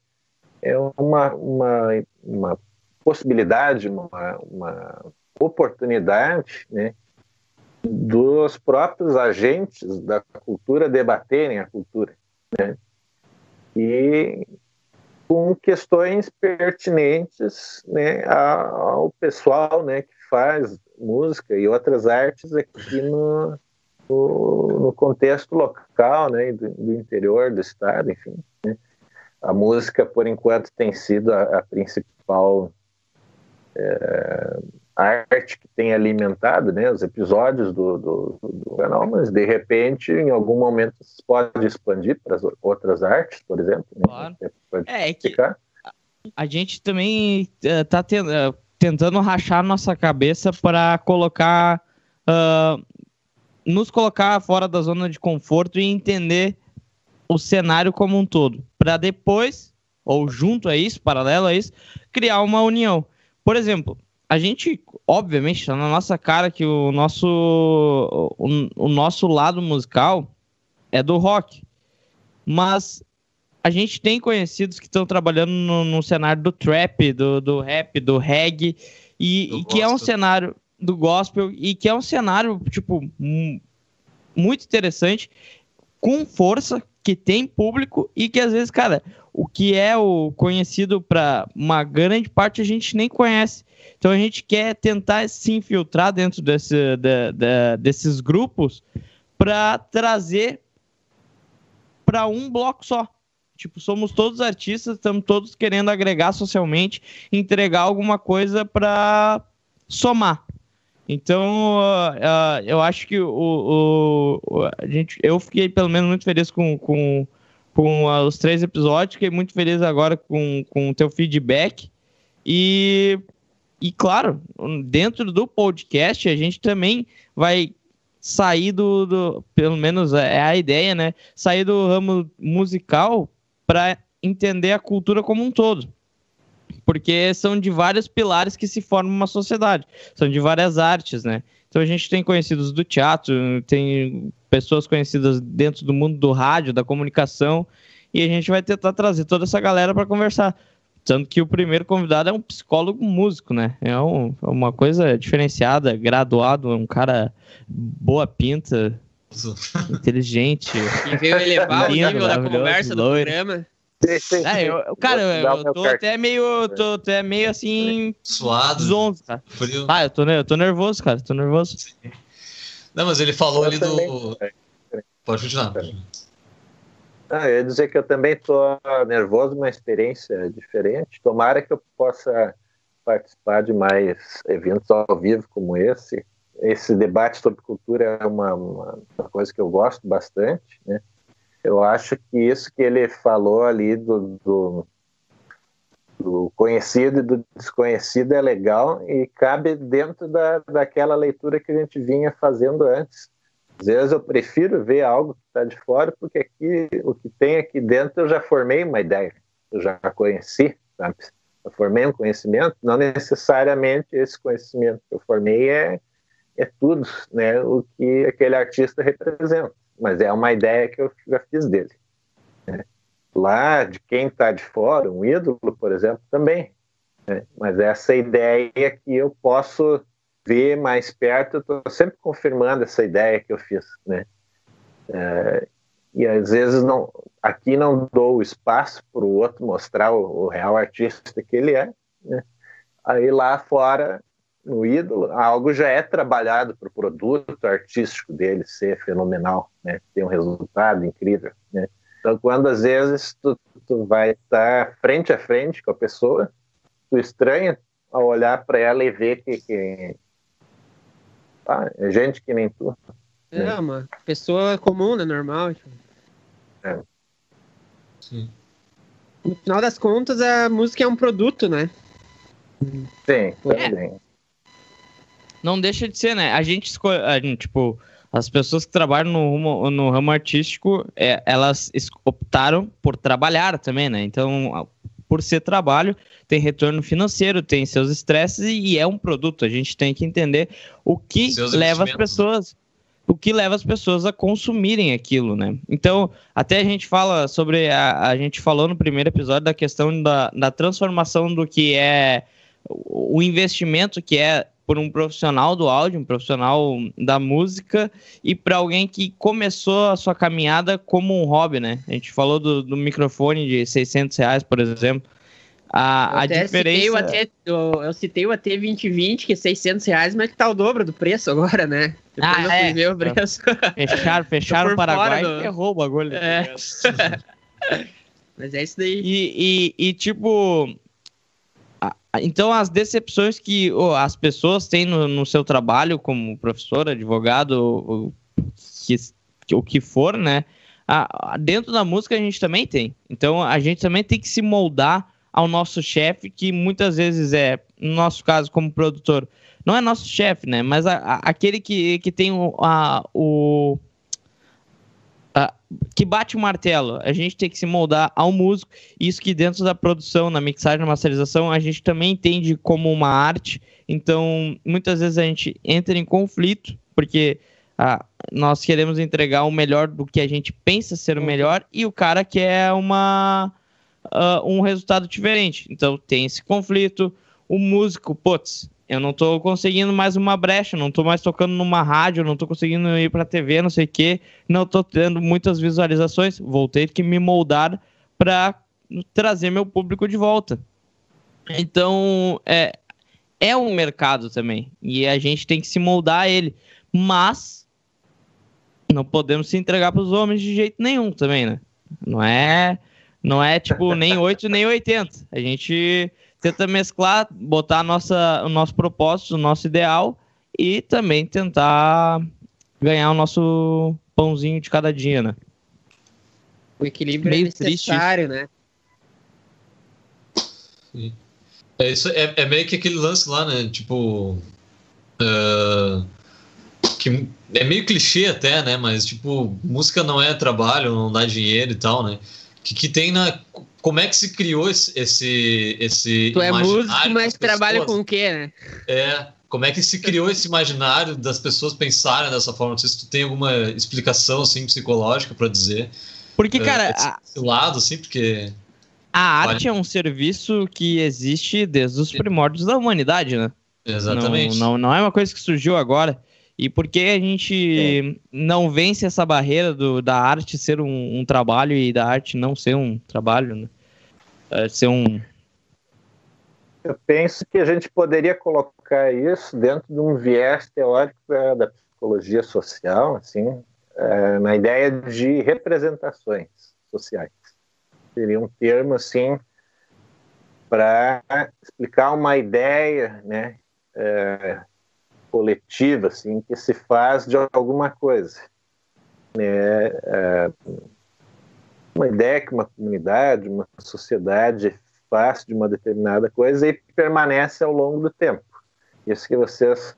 é uma, uma, uma possibilidade, uma, uma oportunidade né, dos próprios agentes da cultura debaterem a cultura. Né? E com questões pertinentes né, ao pessoal né, que faz música e outras artes aqui no, no, no contexto local, né, do, do, interior do estado, enfim. Né. A música, por enquanto, tem sido a, a principal é, arte que tem alimentado né, os episódios do, do, do, canal, mas de repente, em algum momento, se pode expandir para as outras artes, por exemplo. Né? Claro. É, é que a gente também está uh, uh, tentando rachar nossa cabeça para colocar. Uh, nos colocar fora da zona de conforto e entender o cenário como um todo, para depois, ou junto a isso, paralelo a isso, criar uma união. Por exemplo, a gente, obviamente, está na nossa cara que o nosso, o, o, nosso lado musical é do rock. Mas a gente tem conhecidos que estão trabalhando no, no, cenário do trap, do, do rap, do reggae, e, e que é um cenário do gospel, e que é um cenário, tipo, muito interessante, com força, que tem público, e que às vezes, cara, o que é o conhecido para uma grande parte a gente nem conhece. Então a gente quer tentar se infiltrar dentro desse, de, de, desses grupos para trazer para um bloco só. Tipo, somos todos artistas, estamos todos querendo agregar socialmente, entregar alguma coisa para somar. Então, uh, uh, eu acho que o, o, a gente, eu fiquei pelo menos muito feliz com, com, com uh, os três episódios, fiquei muito feliz agora com, com o teu feedback. E e claro, dentro do podcast a gente também vai sair do, do pelo menos é, é a ideia, né? Sair do ramo musical para entender a cultura como um todo. Porque são de vários pilares que se formam uma sociedade. São de várias artes, né? Então a gente tem conhecidos do teatro, tem pessoas conhecidas dentro do mundo do rádio, da comunicação, e a gente vai tentar trazer toda essa galera para conversar. Tanto que o primeiro convidado é um psicólogo músico, né? É um, é uma coisa diferenciada, graduado, um cara boa pinta, inteligente. E veio elevar lindo, o nível da conversa loiro. do programa. É, eu, cara, eu, eu tô até meio, tô até meio assim. Suado. Zonzo, cara. Frio. Ah, eu tô, eu tô nervoso, cara. Tô nervoso. Sim. Não, mas ele falou eu ali também. do. Pode continuar. Ah, eu ia dizer que eu também estou nervoso, uma experiência diferente. Tomara que eu possa participar de mais eventos ao vivo como esse. Esse debate sobre cultura é uma, uma, coisa que eu gosto bastante. Né? Eu acho que isso que ele falou ali do, do do conhecido e do desconhecido é legal e cabe dentro da, daquela leitura que a gente vinha fazendo antes. Às vezes eu prefiro ver algo que está de fora, porque aqui o que tem aqui dentro eu já formei uma ideia, eu já conheci, sabe? Eu formei um conhecimento, não necessariamente esse conhecimento que eu formei é, é tudo, né, o que aquele artista representa, mas é uma ideia que eu já fiz dele. Né? Lá, de quem está de fora, um ídolo, por exemplo, também. Né? Mas essa ideia que eu posso ver mais perto, eu estou sempre confirmando essa ideia que eu fiz, né? É, e às vezes não, aqui não dou espaço para o outro mostrar o, o, real artista que ele é, né? Aí lá fora, no ídolo, algo já é trabalhado para o produto artístico dele ser fenomenal, né? Ter um resultado incrível, né? Então, quando às vezes tu, tu vai estar tá frente a frente com a pessoa, tu estranha ao olhar para ela e ver que, que ah, é gente que nem tu. É, né? uma pessoa comum, né? Normal. Tipo. É. Sim. No final das contas, a música é um produto, né? Sim, também. É. Não deixa de ser, né? A gente escolhe, a gente, tipo, as pessoas que trabalham no ramo, no ramo artístico, é, elas optaram por trabalhar também, né? Então, por ser trabalho, tem retorno financeiro, tem seus estresses e é um produto. A gente tem que entender o que seus leva as né? pessoas. O que leva as pessoas a consumirem aquilo, né? Então, até a gente fala sobre. A, a gente falou no primeiro episódio da questão da, da transformação do que é o investimento que é por um profissional do áudio, um profissional da música, e para alguém que começou a sua caminhada como um hobby, né? A gente falou do, do microfone de 600 reais, por exemplo. A, a diferença... Citei AT, eu, eu, citei o AT 2020, que é 600 reais, mas que tá o dobro do preço agora, né? Depois ah, é. Ver o preço. Fecharam, fecharam o Paraguai do... e ferrou o bagulho. É. mas é isso daí. E, e, e tipo, então, as decepções que oh, as pessoas têm no, no, seu trabalho como professor, advogado, que, o que for, né? Ah, dentro da música a gente também tem. Então, a gente também tem que se moldar ao nosso chefe, que muitas vezes é, no nosso caso, como produtor, não é nosso chefe, né? Mas a, a, aquele que, que tem o, a, o Uh, que bate o martelo. A gente tem que se moldar ao músico. Isso que dentro da produção, na mixagem, na masterização, a gente também entende como uma arte. Então, muitas vezes a gente entra em conflito, porque uh, nós queremos entregar o melhor do que a gente pensa ser o uhum. melhor, e o cara quer uma, uh, um resultado diferente. Então, tem esse conflito. O músico, putz, eu não tô conseguindo mais uma brecha, não tô mais tocando numa rádio, não tô conseguindo ir pra TV, não sei o quê, não tô tendo muitas visualizações, vou ter que me moldar para trazer meu público de volta. Então, é, é um mercado também, e a gente tem que se moldar a ele, mas não podemos se entregar para os homens de jeito nenhum também, né? Não é, não é tipo nem 8 nem 80. A gente tenta mesclar, botar nossa, o nosso propósito, o nosso ideal e também tentar ganhar o nosso pãozinho de cada dia, né? O equilíbrio é Meio é necessário, triste. né? Sim. É, isso é, é, meio que aquele lance lá, né? Tipo. Uh, que é meio clichê até, né? Mas, tipo, música não é trabalho, não dá dinheiro e tal, né? Que, que tem na como é que se criou esse esse, esse Tu é músico, mas trabalha com o quê, né? É, como é que se criou esse imaginário das pessoas pensarem dessa forma? Não sei se tu tem alguma explicação assim psicológica para dizer. Porque, é, cara, esse, lado assim, porque a arte é um serviço que existe desde os primórdios da humanidade, né? Exatamente. Não, não, não é uma coisa que surgiu agora. E por que a gente é. não vence essa barreira do, da arte ser um, um, trabalho e da arte não ser um trabalho, né? É, ser um. Eu penso que a gente poderia colocar isso dentro de um viés teórico da, da psicologia social, assim, é, na ideia de representações sociais. Seria um termo assim para explicar uma ideia, né? É, coletiva, assim, que se faz de alguma coisa. É, é, uma ideia que uma comunidade, uma sociedade fácil de uma determinada coisa e permanece ao longo do tempo. Isso que vocês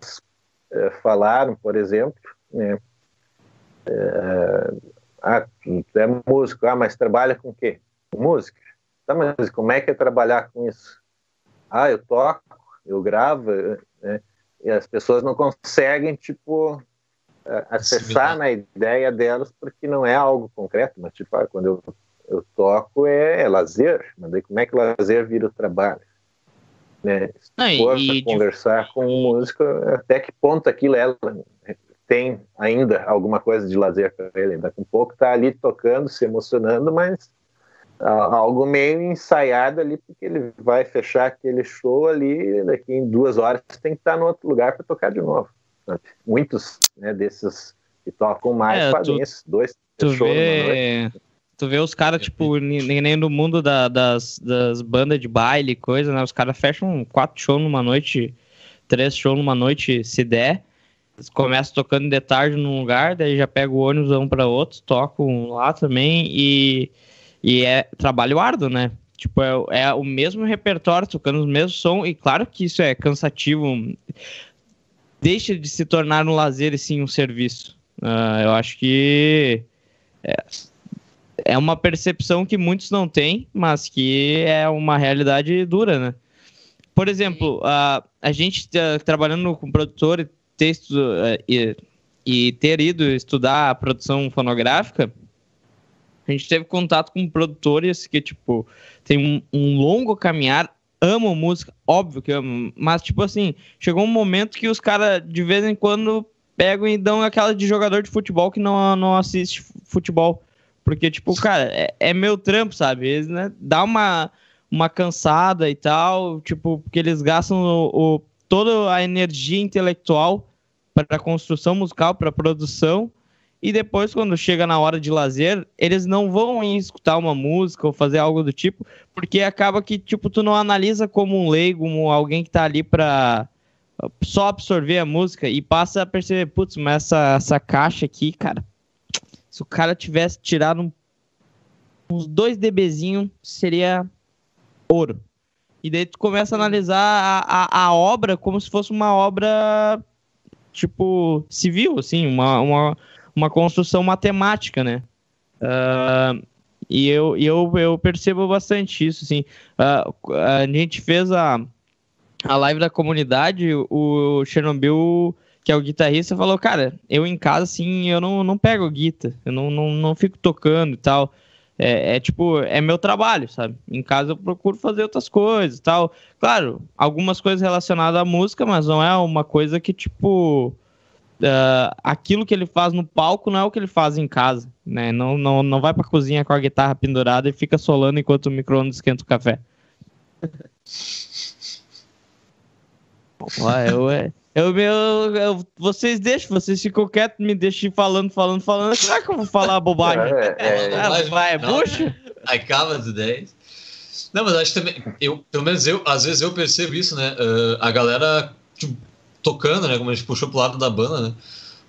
é, falaram, por exemplo, né? É, ah, tu é músico, ah, mas trabalha com o quê? música. Tá, mas como é que é trabalhar com isso? Ah, eu toco, eu gravo, né? e as pessoas não conseguem, tipo, acessar na ideia delas porque não é algo concreto, mas, tipo, ah, quando eu, eu toco é, é, lazer, mas daí como é que o lazer vira o trabalho? Né? Se não, for e, conversar de... com um músico, até que ponto aquilo é, tem ainda alguma coisa de lazer para ele? Daqui um pouco tá ali tocando, se emocionando, mas algo meio ensaiado ali, porque ele vai fechar aquele show ali, daqui em duas horas tem que estar no outro lugar para tocar de novo. Muitos né, desses que tocam mais é, fazem tu, esses dois tu shows vê, Tu vê os caras, tipo, nem, nem no mundo da, das, das bandas de baile coisa, né? Os caras fecham quatro shows numa noite, três shows numa noite, se der. Começam tocando de tarde num lugar, daí já pega o ônibus um para outro, tocam lá também e e é trabalho árduo, né? Tipo, é, é o mesmo repertório, tocando o mesmo som, e claro que isso é cansativo. Deixa de se tornar um lazer e sim um serviço. Uh, eu acho que é, é uma percepção que muitos não têm, mas que é uma realidade dura, né? Por exemplo, uh, a gente tá trabalhando com produtor e texto uh, e, e ter ido estudar a produção fonográfica, a gente teve contato com produtores que, tipo, tem um, um longo caminhar, amam música, óbvio que amam, mas, tipo assim, chegou um momento que os caras, de vez em quando, pegam e dão aquela de jogador de futebol que não, não assiste futebol. Porque, tipo, cara, é, é meu trampo, sabe? Eles, né, dá uma, uma cansada e tal, tipo, porque eles gastam o, o toda a energia intelectual para a construção musical, para a produção, e depois, quando chega na hora de lazer, eles não vão escutar uma música ou fazer algo do tipo, porque acaba que, tipo, tu não analisa como um leigo, como alguém que tá ali pra só absorver a música e passa a perceber, putz, mas essa, essa caixa aqui, cara, se o cara tivesse tirado um, uns dois dBzinho, seria ouro. E daí tu começa a analisar a, a, a obra como se fosse uma obra, tipo, civil, assim, uma, uma uma construção matemática, né? Uh, e eu, eu, eu percebo bastante isso, assim. Uh, a gente fez a, a live da comunidade, o Chernobyl, que é o guitarrista, falou, cara, eu em casa, assim, eu não, não pego guitarra, eu não, não, não fico tocando e tal. É, é, tipo, é meu trabalho, sabe? Em casa eu procuro fazer outras coisas tal. Claro, algumas coisas relacionadas à música, mas não é uma coisa que, tipo uh, aquilo que ele faz no palco não é o que ele faz em casa, né? Não, não, não vai pra cozinha com a guitarra pendurada e fica solando enquanto o micro-ondas esquenta o café. Ué, eu, eu, eu, eu, vocês deixam, vocês ficam quietos, me deixam falando, falando, falando. Será que eu vou falar bobagem? É, é, é, vai, é bucha? Acaba as ideias. Não, mas acho que também, eu, pelo menos eu, às vezes eu percebo isso, né? Uh, a galera tipo, tocando, né? Como a gente puxou pro lado da banda, né?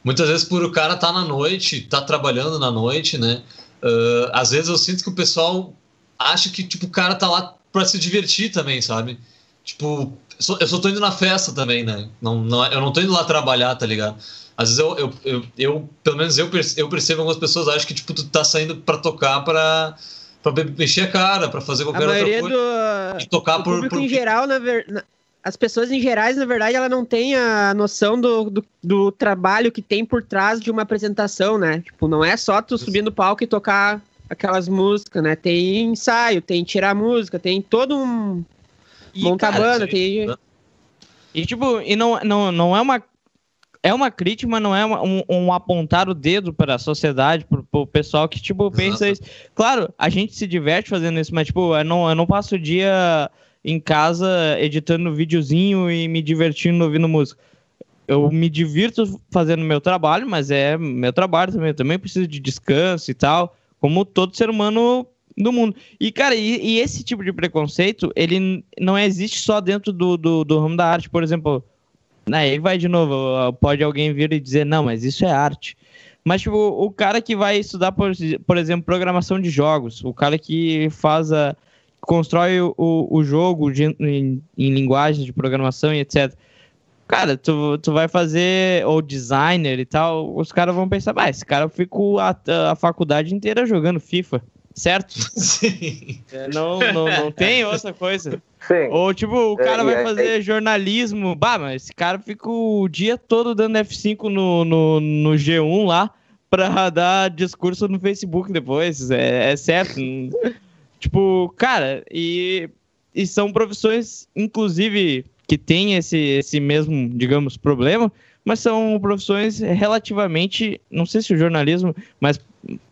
Muitas vezes por o cara tá na noite, tá trabalhando na noite, né? Uh, às vezes eu sinto que o pessoal acha que, tipo, o cara tá lá pra se divertir também, sabe? Tipo, eu só tô indo na festa também, né? Não, não, eu não tô indo lá trabalhar, tá ligado? Às vezes eu, eu, eu, eu pelo menos eu percebo, eu percebo algumas pessoas acham que, tipo, tu tá saindo pra tocar pra pra mexer a cara, pra fazer qualquer outra coisa. Do... E tocar por, por. em geral, na verdade as pessoas em gerais, na verdade, ela não tem a noção do, do, do, trabalho que tem por trás de uma apresentação, né? Tipo, não é só tu subir no palco e tocar aquelas músicas, né? Tem ensaio, tem tirar música, tem todo um. E, montar cara, banda, tem. E tipo, e não, não, não é uma. É uma crítica, mas não é uma, um, um, apontar o dedo para a sociedade, para o pessoal que, tipo, pensa isso. Claro, a gente se diverte fazendo isso, mas, tipo, eu não, eu não passo o dia em casa editando videozinho e me divertindo ouvindo música. Eu me divirto fazendo meu trabalho, mas é meu trabalho também. Eu também preciso de descanso e tal, como todo ser humano do mundo. E, cara, e, e esse tipo de preconceito, ele não existe só dentro do, do, do ramo da arte, por exemplo. Aí vai de novo, pode alguém vir e dizer, não, mas isso é arte. Mas, tipo, o cara que vai estudar, por, por exemplo, programação de jogos, o cara que faz a, constrói o, o jogo de, em, em linguagens de programação e etc. Cara, tu, tu vai fazer, ou designer e tal, os caras vão pensar, ah, esse cara ficou a, a faculdade inteira jogando FIFA certo? Sim. É, não, não, não tem outra coisa. Sim. Ou tipo, o cara é, vai fazer é, jornalismo. Bah, mas esse cara fica o dia todo dando F5 no, no, no G1 lá pra dar discurso no Facebook depois. É, é certo. Tipo, cara, e, e são profissões, inclusive, que tem esse, esse mesmo, digamos, problema, mas são profissões relativamente, não sei se o jornalismo, mas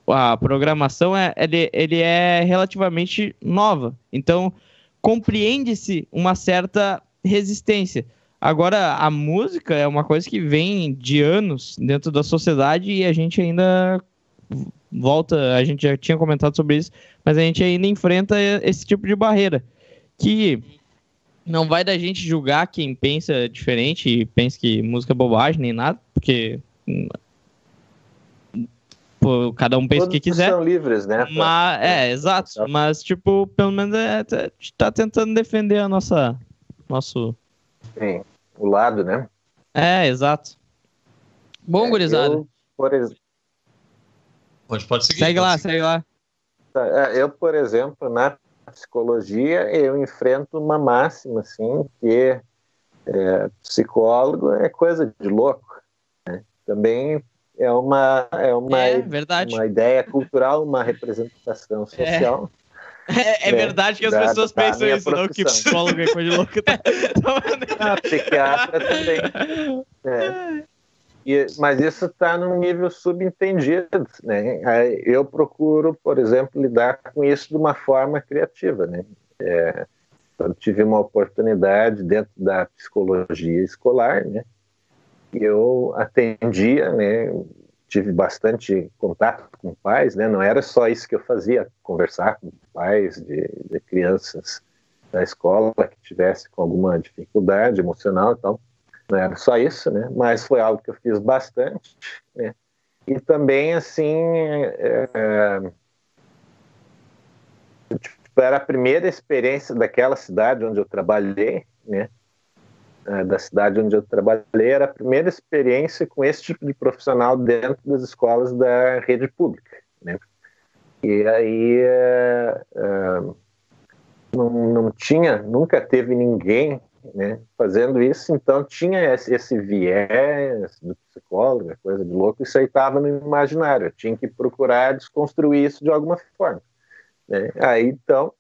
a programação é, ele, ele é relativamente nova. Então, compreende-se uma certa resistência. Agora, a música é uma coisa que vem de anos dentro da sociedade e a gente ainda volta, a gente já tinha comentado sobre isso, mas a gente ainda enfrenta esse tipo de barreira. Que não vai da gente julgar quem pensa diferente e pensa que música é bobagem nem nada, porque pô, cada um pensa o que quiser. são livres, né? Mas, é, exato. Mas, tipo, pelo menos é, é, tá tentando defender a nossa. Nosso. Sim, o lado, né? É, exato. Bom, é, gurizada. Eu, por. Pode, pode seguir. Segue pode lá, seguir. segue lá. É, eu, por exemplo, na psicologia, eu enfrento uma máxima, assim, que é, psicólogo é coisa de louco. Né? Também é uma, é uma, é, uma ideia cultural, uma representação é. social. É, é, verdade que as da, pessoas da pensam isso, profissão. não que psicólogo é coisa de louco. Tá? ah, psiquiatra também. É. E, mas isso está num nível subentendido, né? Eu procuro, por exemplo, lidar com isso de uma forma criativa, né? É, eu tive uma oportunidade dentro da psicologia escolar, né? eu atendia, né? Tive bastante contato com pais, né? Não era só isso que eu fazia, conversar com pais de, de crianças da escola que tivesse com alguma dificuldade emocional e tal. Não era só isso, né? Mas foi algo que eu fiz bastante, né? E também, assim, é, é tipo, era a primeira experiência daquela cidade onde eu trabalhei, né? É, da cidade onde eu trabalhei, era a primeira experiência com esse tipo de profissional dentro das escolas da rede pública, né? E aí é, é, não, não tinha, nunca teve ninguém né, fazendo isso, então tinha esse, esse viés do psicólogo, coisa de louco, isso aí estava no imaginário, eu tinha que procurar desconstruir isso de alguma forma. Né? Aí então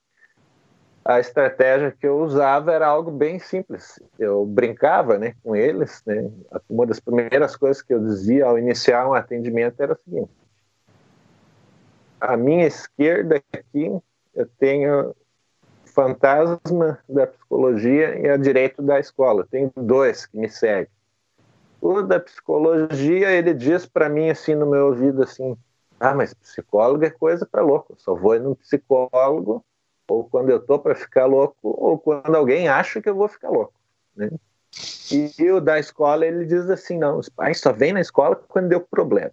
a estratégia que eu usava era algo bem simples. Eu brincava né, com eles. Né? Uma das primeiras coisas que eu dizia ao iniciar um atendimento era o seguinte: à minha esquerda aqui eu tenho fantasma da psicologia e a direito da escola. Tenho dois que me seguem. O da psicologia ele diz para mim assim no meu ouvido assim: ah, mas psicólogo é coisa para louco. Só vou no psicólogo ou quando eu tô para ficar louco, ou quando alguém acha que eu vou ficar louco, né? E, o da escola ele diz assim, não, os pais só vêm na escola quando deu problema,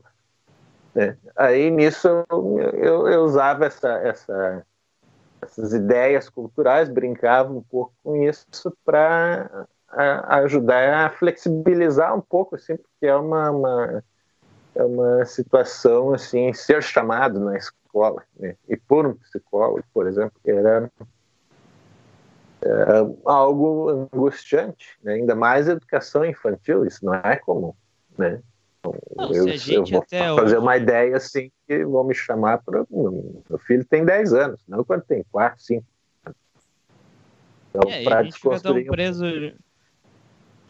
né? Aí nisso eu, eu, eu usava essa, essa, essas ideias culturais, brincava um pouco com isso para ajudar a flexibilizar um pouco, assim, porque é uma, uma é uma situação assim ser chamado na escola né? e por um psicólogo, por exemplo, era é, algo angustiante, né? ainda mais educação infantil, isso não é comum. Né? Não, eu, eu, vou fazer uma ideia assim que vão me chamar para. Meu filho tem 10 anos, não quando tem 4, 5. Então, é, para desconstruir. Preso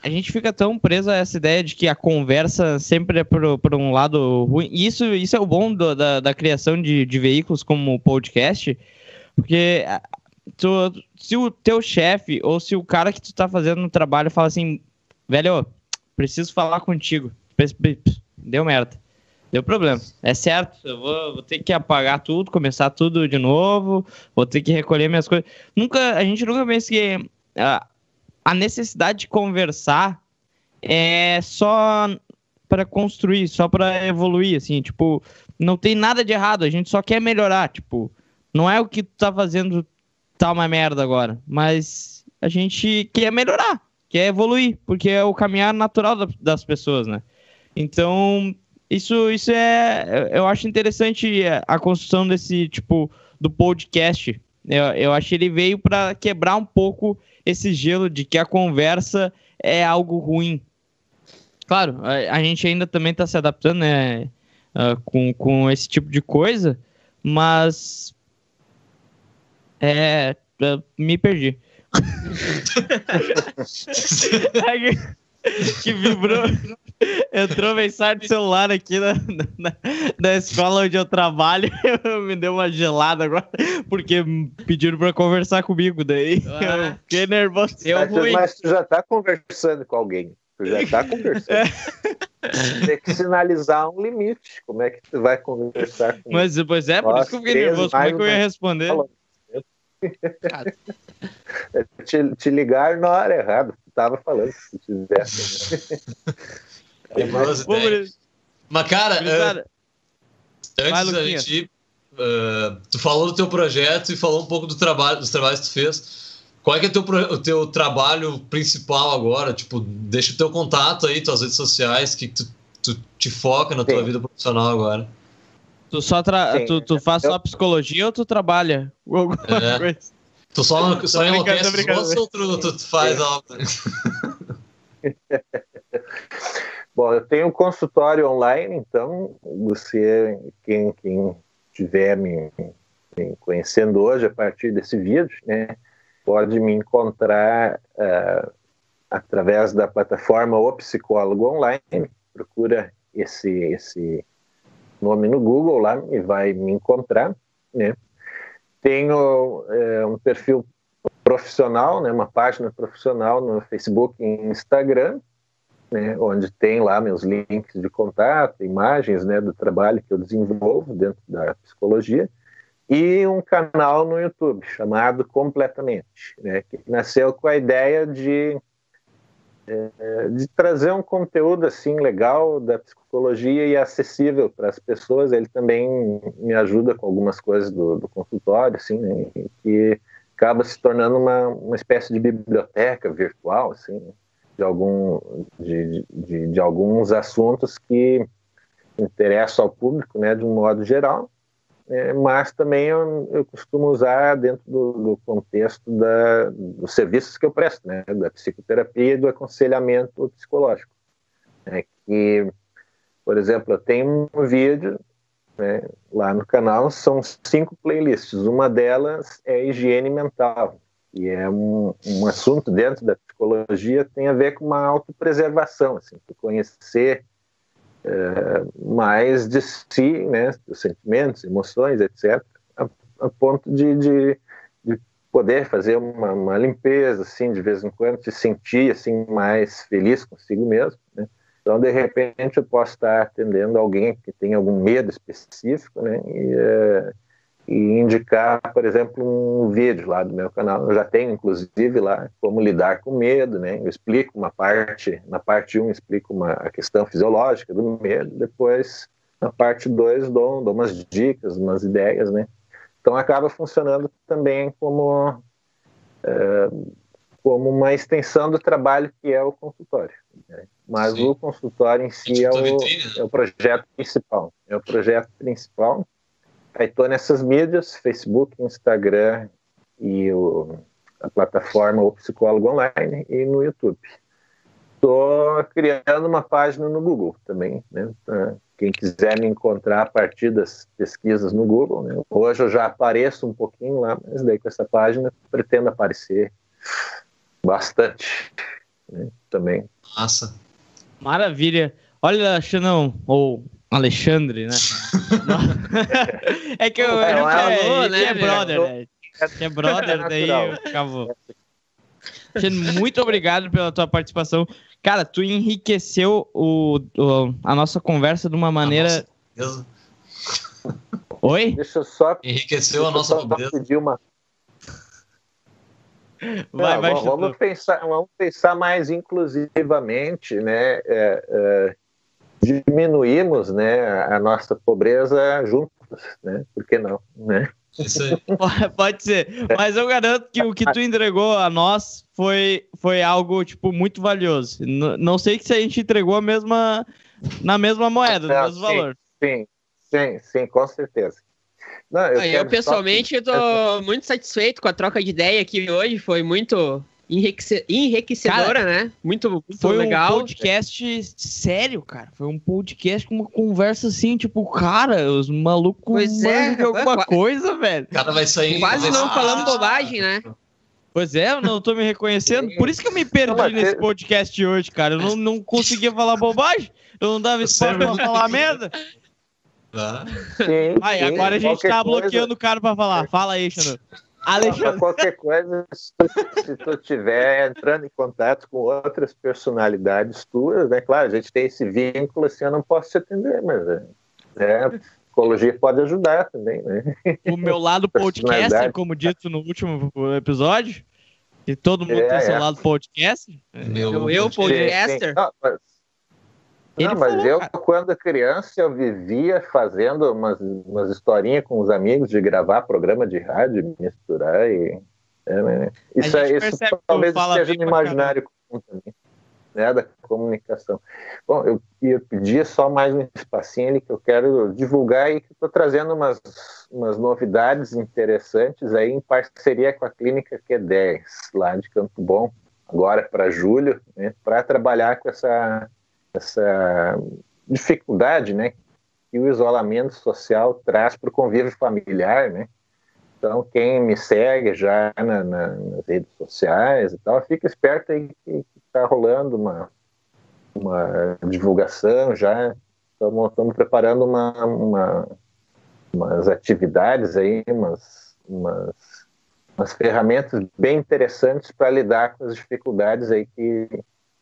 a gente fica tão preso a essa ideia de que a conversa sempre é por, por um lado ruim. Isso, isso é o bom do, da, da criação de, de veículos como o podcast, porque tu, se o teu chefe ou se o cara que tu tá fazendo no trabalho fala assim, velho, preciso falar contigo. Deu merda. Deu problema. É certo, eu vou, vou, ter que apagar tudo, começar tudo de novo, vou ter que recolher minhas coisas. Nunca, a gente nunca pensa que uh, a necessidade de conversar é só para construir, só para evoluir, assim, tipo, não tem nada de errado, a gente só quer melhorar, tipo, não é o que tu tá fazendo tá uma merda agora, mas a gente quer melhorar, quer evoluir, porque é o caminhar natural das pessoas, né? Então, isso, isso é. Eu acho interessante a construção desse tipo do podcast. Eu, eu acho que ele veio para quebrar um pouco esse gelo de que a conversa é algo ruim. Claro, a, a gente ainda também está se adaptando né, uh, com, com esse tipo de coisa, mas. É. me perdi. que vibrou. Entrou mensagem do celular aqui na, na, na, escola onde eu trabalho. Me deu uma gelada agora, porque pediram pra conversar comigo. Daí ah, eu fiquei nervoso. Eu mas, mas tu já tá conversando com alguém. Tu já tá conversando. É. Tem que sinalizar um limite. Como é que tu vai conversar com Mas, pois é, por isso que eu fiquei nervoso. Como é que eu ia responder? te, te ligar na hora errada tava falando se tivesse. Né? Mas, cara, uh, antes da gente ir, uh, tu falou do teu projeto e falou um pouco do trabalho, dos trabalhos que tu fez. Qual é, que é teu, o teu trabalho principal agora? Tipo, deixa o teu contato aí, tuas redes sociais, que tu, tu te foca na Sim. tua vida profissional agora. Tu só tra... tu, tu faz só psicologia ou tu trabalha? Alguma é. coisa? Tu só, só enlouquece os ou tu, tu faz algo? Bom, eu tenho um consultório online, então você, quem, quem estiver me, me, conhecendo hoje a partir desse vídeo, né, pode me encontrar uh, através da plataforma O Psicólogo Online. Procura esse, esse nome no Google lá e vai me encontrar, né? Tenho é, um perfil profissional, né, uma página profissional no Facebook e Instagram, né, onde tem lá meus links de contato, imagens né, do trabalho que eu desenvolvo dentro da psicologia, e um canal no YouTube chamado Completamente, né, que nasceu com a ideia de é, de trazer um conteúdo assim legal da psicologia e acessível para as pessoas. Ele também me ajuda com algumas coisas do, do consultório, assim, né, que acaba se tornando uma, uma espécie de biblioteca virtual, assim, de algum de, de, de alguns assuntos que interessam ao público, né, de um modo geral é, mas também eu, eu, costumo usar dentro do, do contexto da, dos serviços que eu presto, né, da psicoterapia e do aconselhamento psicológico. É que, por exemplo, eu tenho um vídeo né, lá no canal, são cinco playlists, uma delas é higiene mental, e é um, um assunto dentro da psicologia tem a ver com uma autopreservação, assim, conhecer é, mais de si, né, dos sentimentos, emoções, etc., a, a ponto de, de, de, poder fazer uma, uma, limpeza, assim, de vez em quando, se sentir, assim, mais feliz consigo mesmo, né? Então, de repente, eu posso estar atendendo alguém que tem algum medo específico, né, e, é, e indicar, por exemplo, um vídeo lá do meu canal. Eu já tenho, inclusive, lá como lidar com medo, né? Eu explico uma parte, na parte 1 explico uma, a questão fisiológica do medo, depois na parte 2 dou, dou umas dicas, umas ideias, né? Então acaba funcionando também como, é, como uma extensão do trabalho que é o consultório. Né? Mas Sim. o consultório em si é o, né? é o projeto principal. É o projeto principal Aí estou nessas mídias, Facebook, Instagram e o, a plataforma O Psicólogo Online e no YouTube. Estou criando uma página no Google também, né? Quem quiser me encontrar a partir das pesquisas no Google, né? Hoje eu já apareço um pouquinho lá, mas daí com essa página pretendo aparecer bastante né? também. Massa. Maravilha. Olha, Xanão, ou Alexandre, né? é que eu, é, eu é, né, é brother, né? É brother, daí acabou. Muito obrigado pela tua participação. Cara, tu enriqueceu o, o a nossa conversa de uma maneira. Nossa, Oi? Deixa eu só. Enriqueceu a nossa pobreza. Uma... Vai, Não, vai, vamos, pensar, vamos pensar mais inclusivamente, né? É, é diminuímos né, a nossa pobreza juntos, né? Por que não, né? Isso aí. Pode ser. Mas eu garanto que o que tu entregou a nós foi, foi algo, tipo, muito valioso. N não sei que se a gente entregou a mesma, na mesma moeda, no mesmo sim, valor. Sim, sim, sim, com certeza. Não, eu, eu pessoalmente estou muito satisfeito com a troca de ideia aqui hoje. Foi muito enriquecedora, cara, né? Muito, muito foi legal. Foi um podcast sério, cara. Foi um podcast com uma conversa assim, tipo, cara, os malucos pois é, de alguma coisa, velho. O cara vai sair. Quase não ah, falando bobagem, né? Pois é, eu não tô me reconhecendo. Por isso que eu me perdi não, nesse podcast de hoje, cara. Eu não, não conseguia falar bobagem. Eu não dava espaço pra falar merda. Ah. Sim, Aí, sim, agora a gente tá coisa... bloqueando o cara pra falar. Fala aí, Xandu. Alexandre. qualquer coisa, se tu estiver entrando em contato com outras personalidades tuas, né? Claro, a gente tem esse vínculo, assim, eu não posso te atender, mas é, a psicologia pode ajudar também, né? O meu lado podcaster, como dito no último episódio, que todo mundo é, tem seu é. lado podcast. Meu, eu, podcaster. Não, mas, não, mas falou, eu, cara. quando criança, eu vivia fazendo umas, umas historinhas com os amigos de gravar programa de rádio, misturar e. É, né? Isso, é, isso talvez seja no imaginário comum também, né, da comunicação. Bom, eu ia pedir só mais um espacinho ali que eu quero divulgar e que estou trazendo umas, umas novidades interessantes aí em parceria com a Clínica Q10, lá de Campo Bom, agora para julho, né, para trabalhar com essa essa dificuldade, né, que o isolamento social traz para o convívio familiar, né? Então, quem me segue já na, na, nas redes sociais e tal, fica esperto aí que está rolando uma, uma divulgação já. Estamos preparando uma, uma, umas atividades aí, umas, umas, umas ferramentas bem interessantes para lidar com as dificuldades aí que,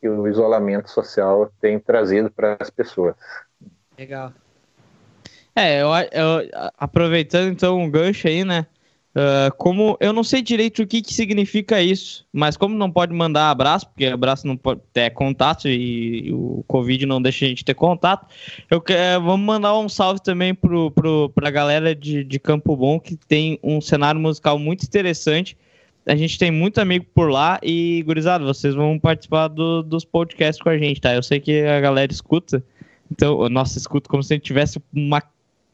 que o isolamento social tem trazido para as pessoas. Legal. É, eu, eu, aproveitando então um gancho aí, né? Uh, como eu não sei direito o que, que significa isso, mas como não pode mandar abraço, porque abraço não pode ter contato e, e o Covid não deixa a gente ter contato, eu quero, vamos mandar um salve também pro, pro, pra galera de, de Campo Bom, que tem um cenário musical muito interessante a gente tem muito amigo por lá e, gurizada, vocês vão participar do, dos podcasts com a gente, tá? Eu sei que a galera escuta, então, nossa, escuta como se a gente tivesse uma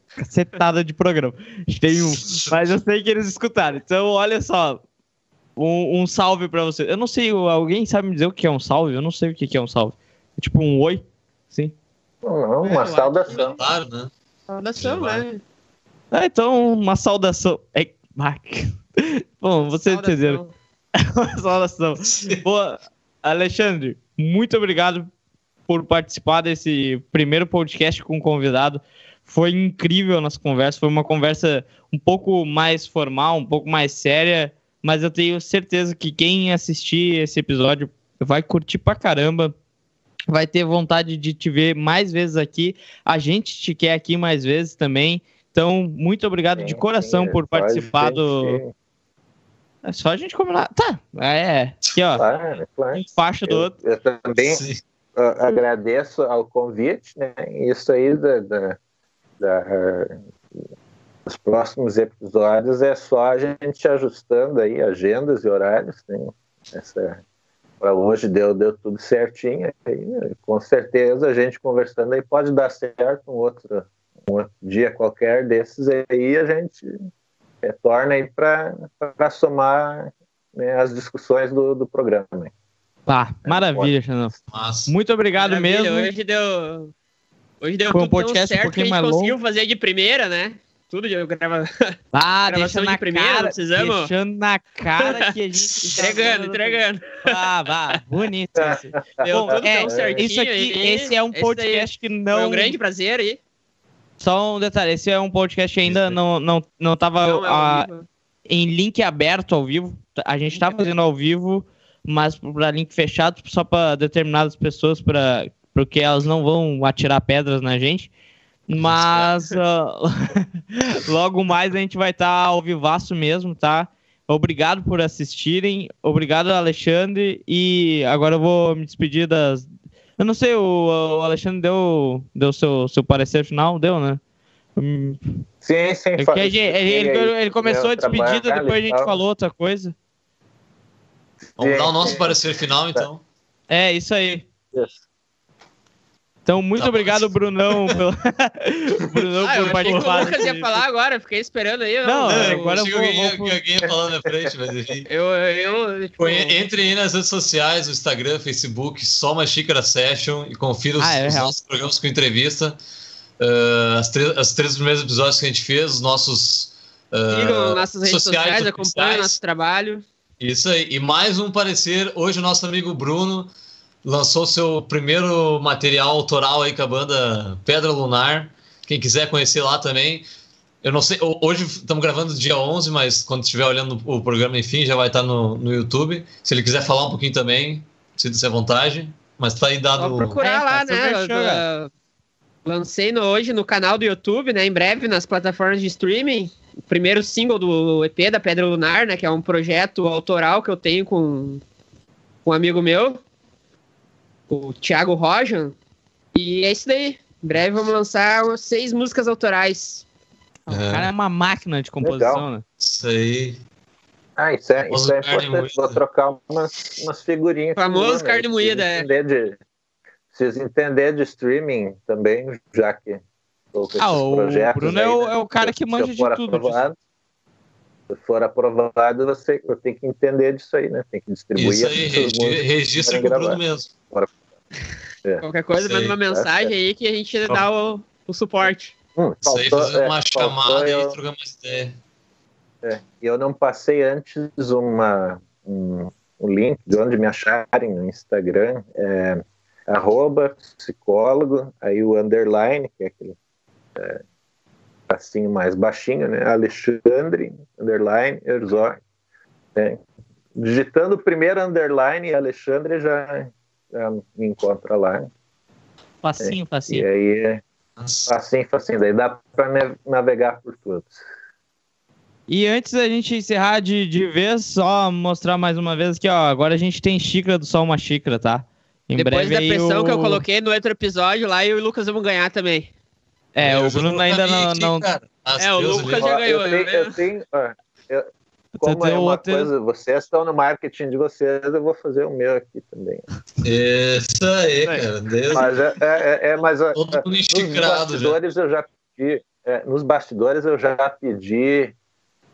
cacetada de programa. Tem um, mas eu sei que eles escutaram. Então, olha só, um, um salve para vocês. Eu não sei, alguém sabe me dizer o que é um salve? Eu não sei o que é um salve. É tipo um oi? Sim. Não, uma é, saudação. Claro, né? Saudação, né? Ah, então, uma saudação. É, Mark. Bom, vocês entenderam. Saudação. Boa, Alexandre, muito obrigado por participar desse primeiro podcast com convidado. Foi incrível a nossa conversa. Foi uma conversa um pouco mais formal, um pouco mais séria, mas eu tenho certeza que quem assistir esse episódio vai curtir pra caramba. Vai ter vontade de te ver mais vezes aqui. A gente te quer aqui mais vezes também. Então, muito obrigado sim, de coração sim, por participar do, é só a gente combinar. Tá, é. Aqui, ó. Claro, claro. Um faixa do outro. Eu também uh, agradeço ao convite, né? Isso aí da, da, da uh, os próximos episódios é só a gente ajustando aí agendas e horários. Né? Essa, para hoje deu, deu tudo certinho. Aí, né? Com certeza a gente conversando aí pode dar certo um outro, um outro dia qualquer desses aí a gente retorna aí para somar né, as discussões do, do programa. Né? Tá, é, maravilha, Xandão. Muito obrigado maravilha, mesmo. Hoje deu, hoje deu Foi um podcast certo um pouquinho mais conseguiu longo. fazer de primeira, né? Tudo de grava... ah, gravação de primeira, cara, precisamos. Deixando na cara que a gente. entregando, entregando. Ah, vá, bonito. Esse. Deu Bom, tudo é, tão certinho. Isso aqui, esse é um podcast que não. Foi um grande prazer aí. Só um detalhe, esse é um podcast que ainda não, não, não tava não, é a, em link aberto ao vivo. A gente tá fazendo ao vivo, mas para link fechado, só para determinadas pessoas, para porque elas não vão atirar pedras na gente. Mas uh, logo mais a gente vai estar tá ao vivaço mesmo, tá? Obrigado por assistirem, obrigado Alexandre e agora eu vou me despedir das, eu não sei, o, o Alexandre deu, deu seu, seu parecer final, deu, né? Sim, sim. É que ele, ele, ele, começou a despedida, depois a gente falou outra coisa. Vamos dar o nosso parecer final, então. É, isso aí. Isso. Então, muito tá obrigado, Brunão, pelo... Brunão ah, por participar. O Lucas ia falar agora, fiquei esperando aí. Não, não agora eu vou... Alguém, vou... alguém ia falar na frente, mas enfim. eu, eu, tipo... Entre aí nas redes sociais, no Instagram, Facebook, só uma xícara session e confira os, ah, é os nossos programas com entrevista. Uh, as, as três primeiros episódios que a gente fez, os nossos... Uh, Sigam nossas redes sociais, sociais acompanhem nosso trabalho. Isso aí. E mais um parecer, hoje o nosso amigo Bruno lançou seu primeiro material autoral aí com a banda Pedra Lunar. Quem quiser conhecer lá também. Eu não sei, hoje estamos gravando dia 11, mas quando estiver olhando o programa, enfim, já vai estar no, no YouTube. Se ele quiser falar um pouquinho também, sinta-se à vontade. Mas tá aí dado. Vou procurar é, lá, tá né? lancei no, hoje no canal do YouTube, né? Em breve nas plataformas de streaming. O primeiro single do EP da Pedra Lunar, né? Que é um projeto autoral que eu tenho com, com um amigo meu o Thiago Rojan. E é isso daí. Em breve vamos lançar seis músicas autorais. O cara é uma máquina de composição, Legal. né? Isso aí. Ah, isso é, isso é importante. Vou trocar umas, umas figurinhas. Famoso carne moída, é. De, vocês entenderem de streaming também, já que. Ah, o Bruno é, o, é o cara que manja de tudo. Aprovado, for aprovado, você tem que entender disso aí, né? Tem que distribuir. Isso aí, registra com o Bruno mesmo. É. Qualquer coisa, manda uma mensagem aí que a gente dá o, o suporte. Hum, Isso aí, fazer uma é, chamada eu... e trocar mais ideia. É, eu não passei antes uma, um, um, link de onde me acharem no Instagram. É, arroba psicólogo, aí o underline, que é aquele é, assim mais baixinho, né? Alexandre, underline, Herzog. Né? Digitando o primeiro underline Alexandre já já me encontra lá. Facinho, é, facinho. E aí, é facinho, facinho. Daí dá para navegar por tudo. E antes da gente encerrar de, de vez, só mostrar mais uma vez aqui, ó. Agora a gente tem xícara do Sol Uma Xícara, tá? Em Depois da pressão o... que eu coloquei no outro episódio lá, eu e o Lucas vamos ganhar também. É, eu o Bruno ainda não. não... É, o Lucas já ganhou. Eu tenho, eu tenho, eu, como é uma outro... coisa, vocês estão no marketing de vocês, eu vou fazer o meu aqui também. Isso aí, cara. Deus. Mas, é, é, é mas Todo é, nos bastidores já. eu já pedi, é, nos bastidores eu já pedi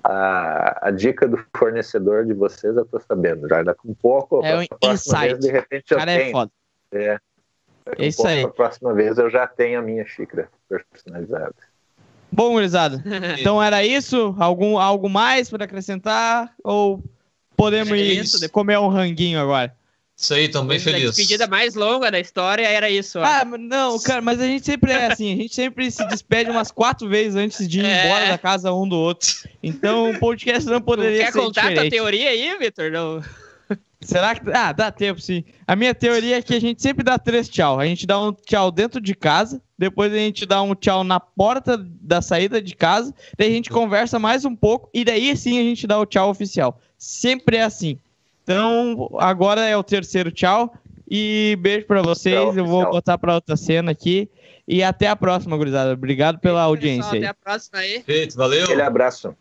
a, a dica do fornecedor de vocês, eu tô sabendo. Já daqui um pouco, é um insight. Vez, de repente eu Cara, é tenho. É foda. É, um Isso aí. A próxima vez eu já tenho a minha xícara personalizada. Bom, gurizada, então era isso? Algum, algo mais para acrescentar? Ou podemos é ir isso. comer um ranguinho agora? Isso aí, tão bem feliz. A despedida mais longa da história era isso. Ó. Ah, não, cara, mas a gente sempre é assim, a gente sempre se despede umas quatro vezes antes de ir é. embora da casa um do outro. Então o podcast não poderia Quer ser contar diferente. tua teoria aí, Vitor? Não... Será que. Ah, dá tempo sim. A minha teoria é que a gente sempre dá três tchau. A gente dá um tchau dentro de casa, depois a gente dá um tchau na porta da saída de casa, daí a gente conversa mais um pouco e daí sim a gente dá o tchau oficial. Sempre é assim. Então, agora é o terceiro tchau. E beijo para vocês. Tchau, Eu vou botar para outra cena aqui. E até a próxima, gurizada. Obrigado pela audiência. Pessoal, até a próxima aí. Feito, valeu. Aquele abraço.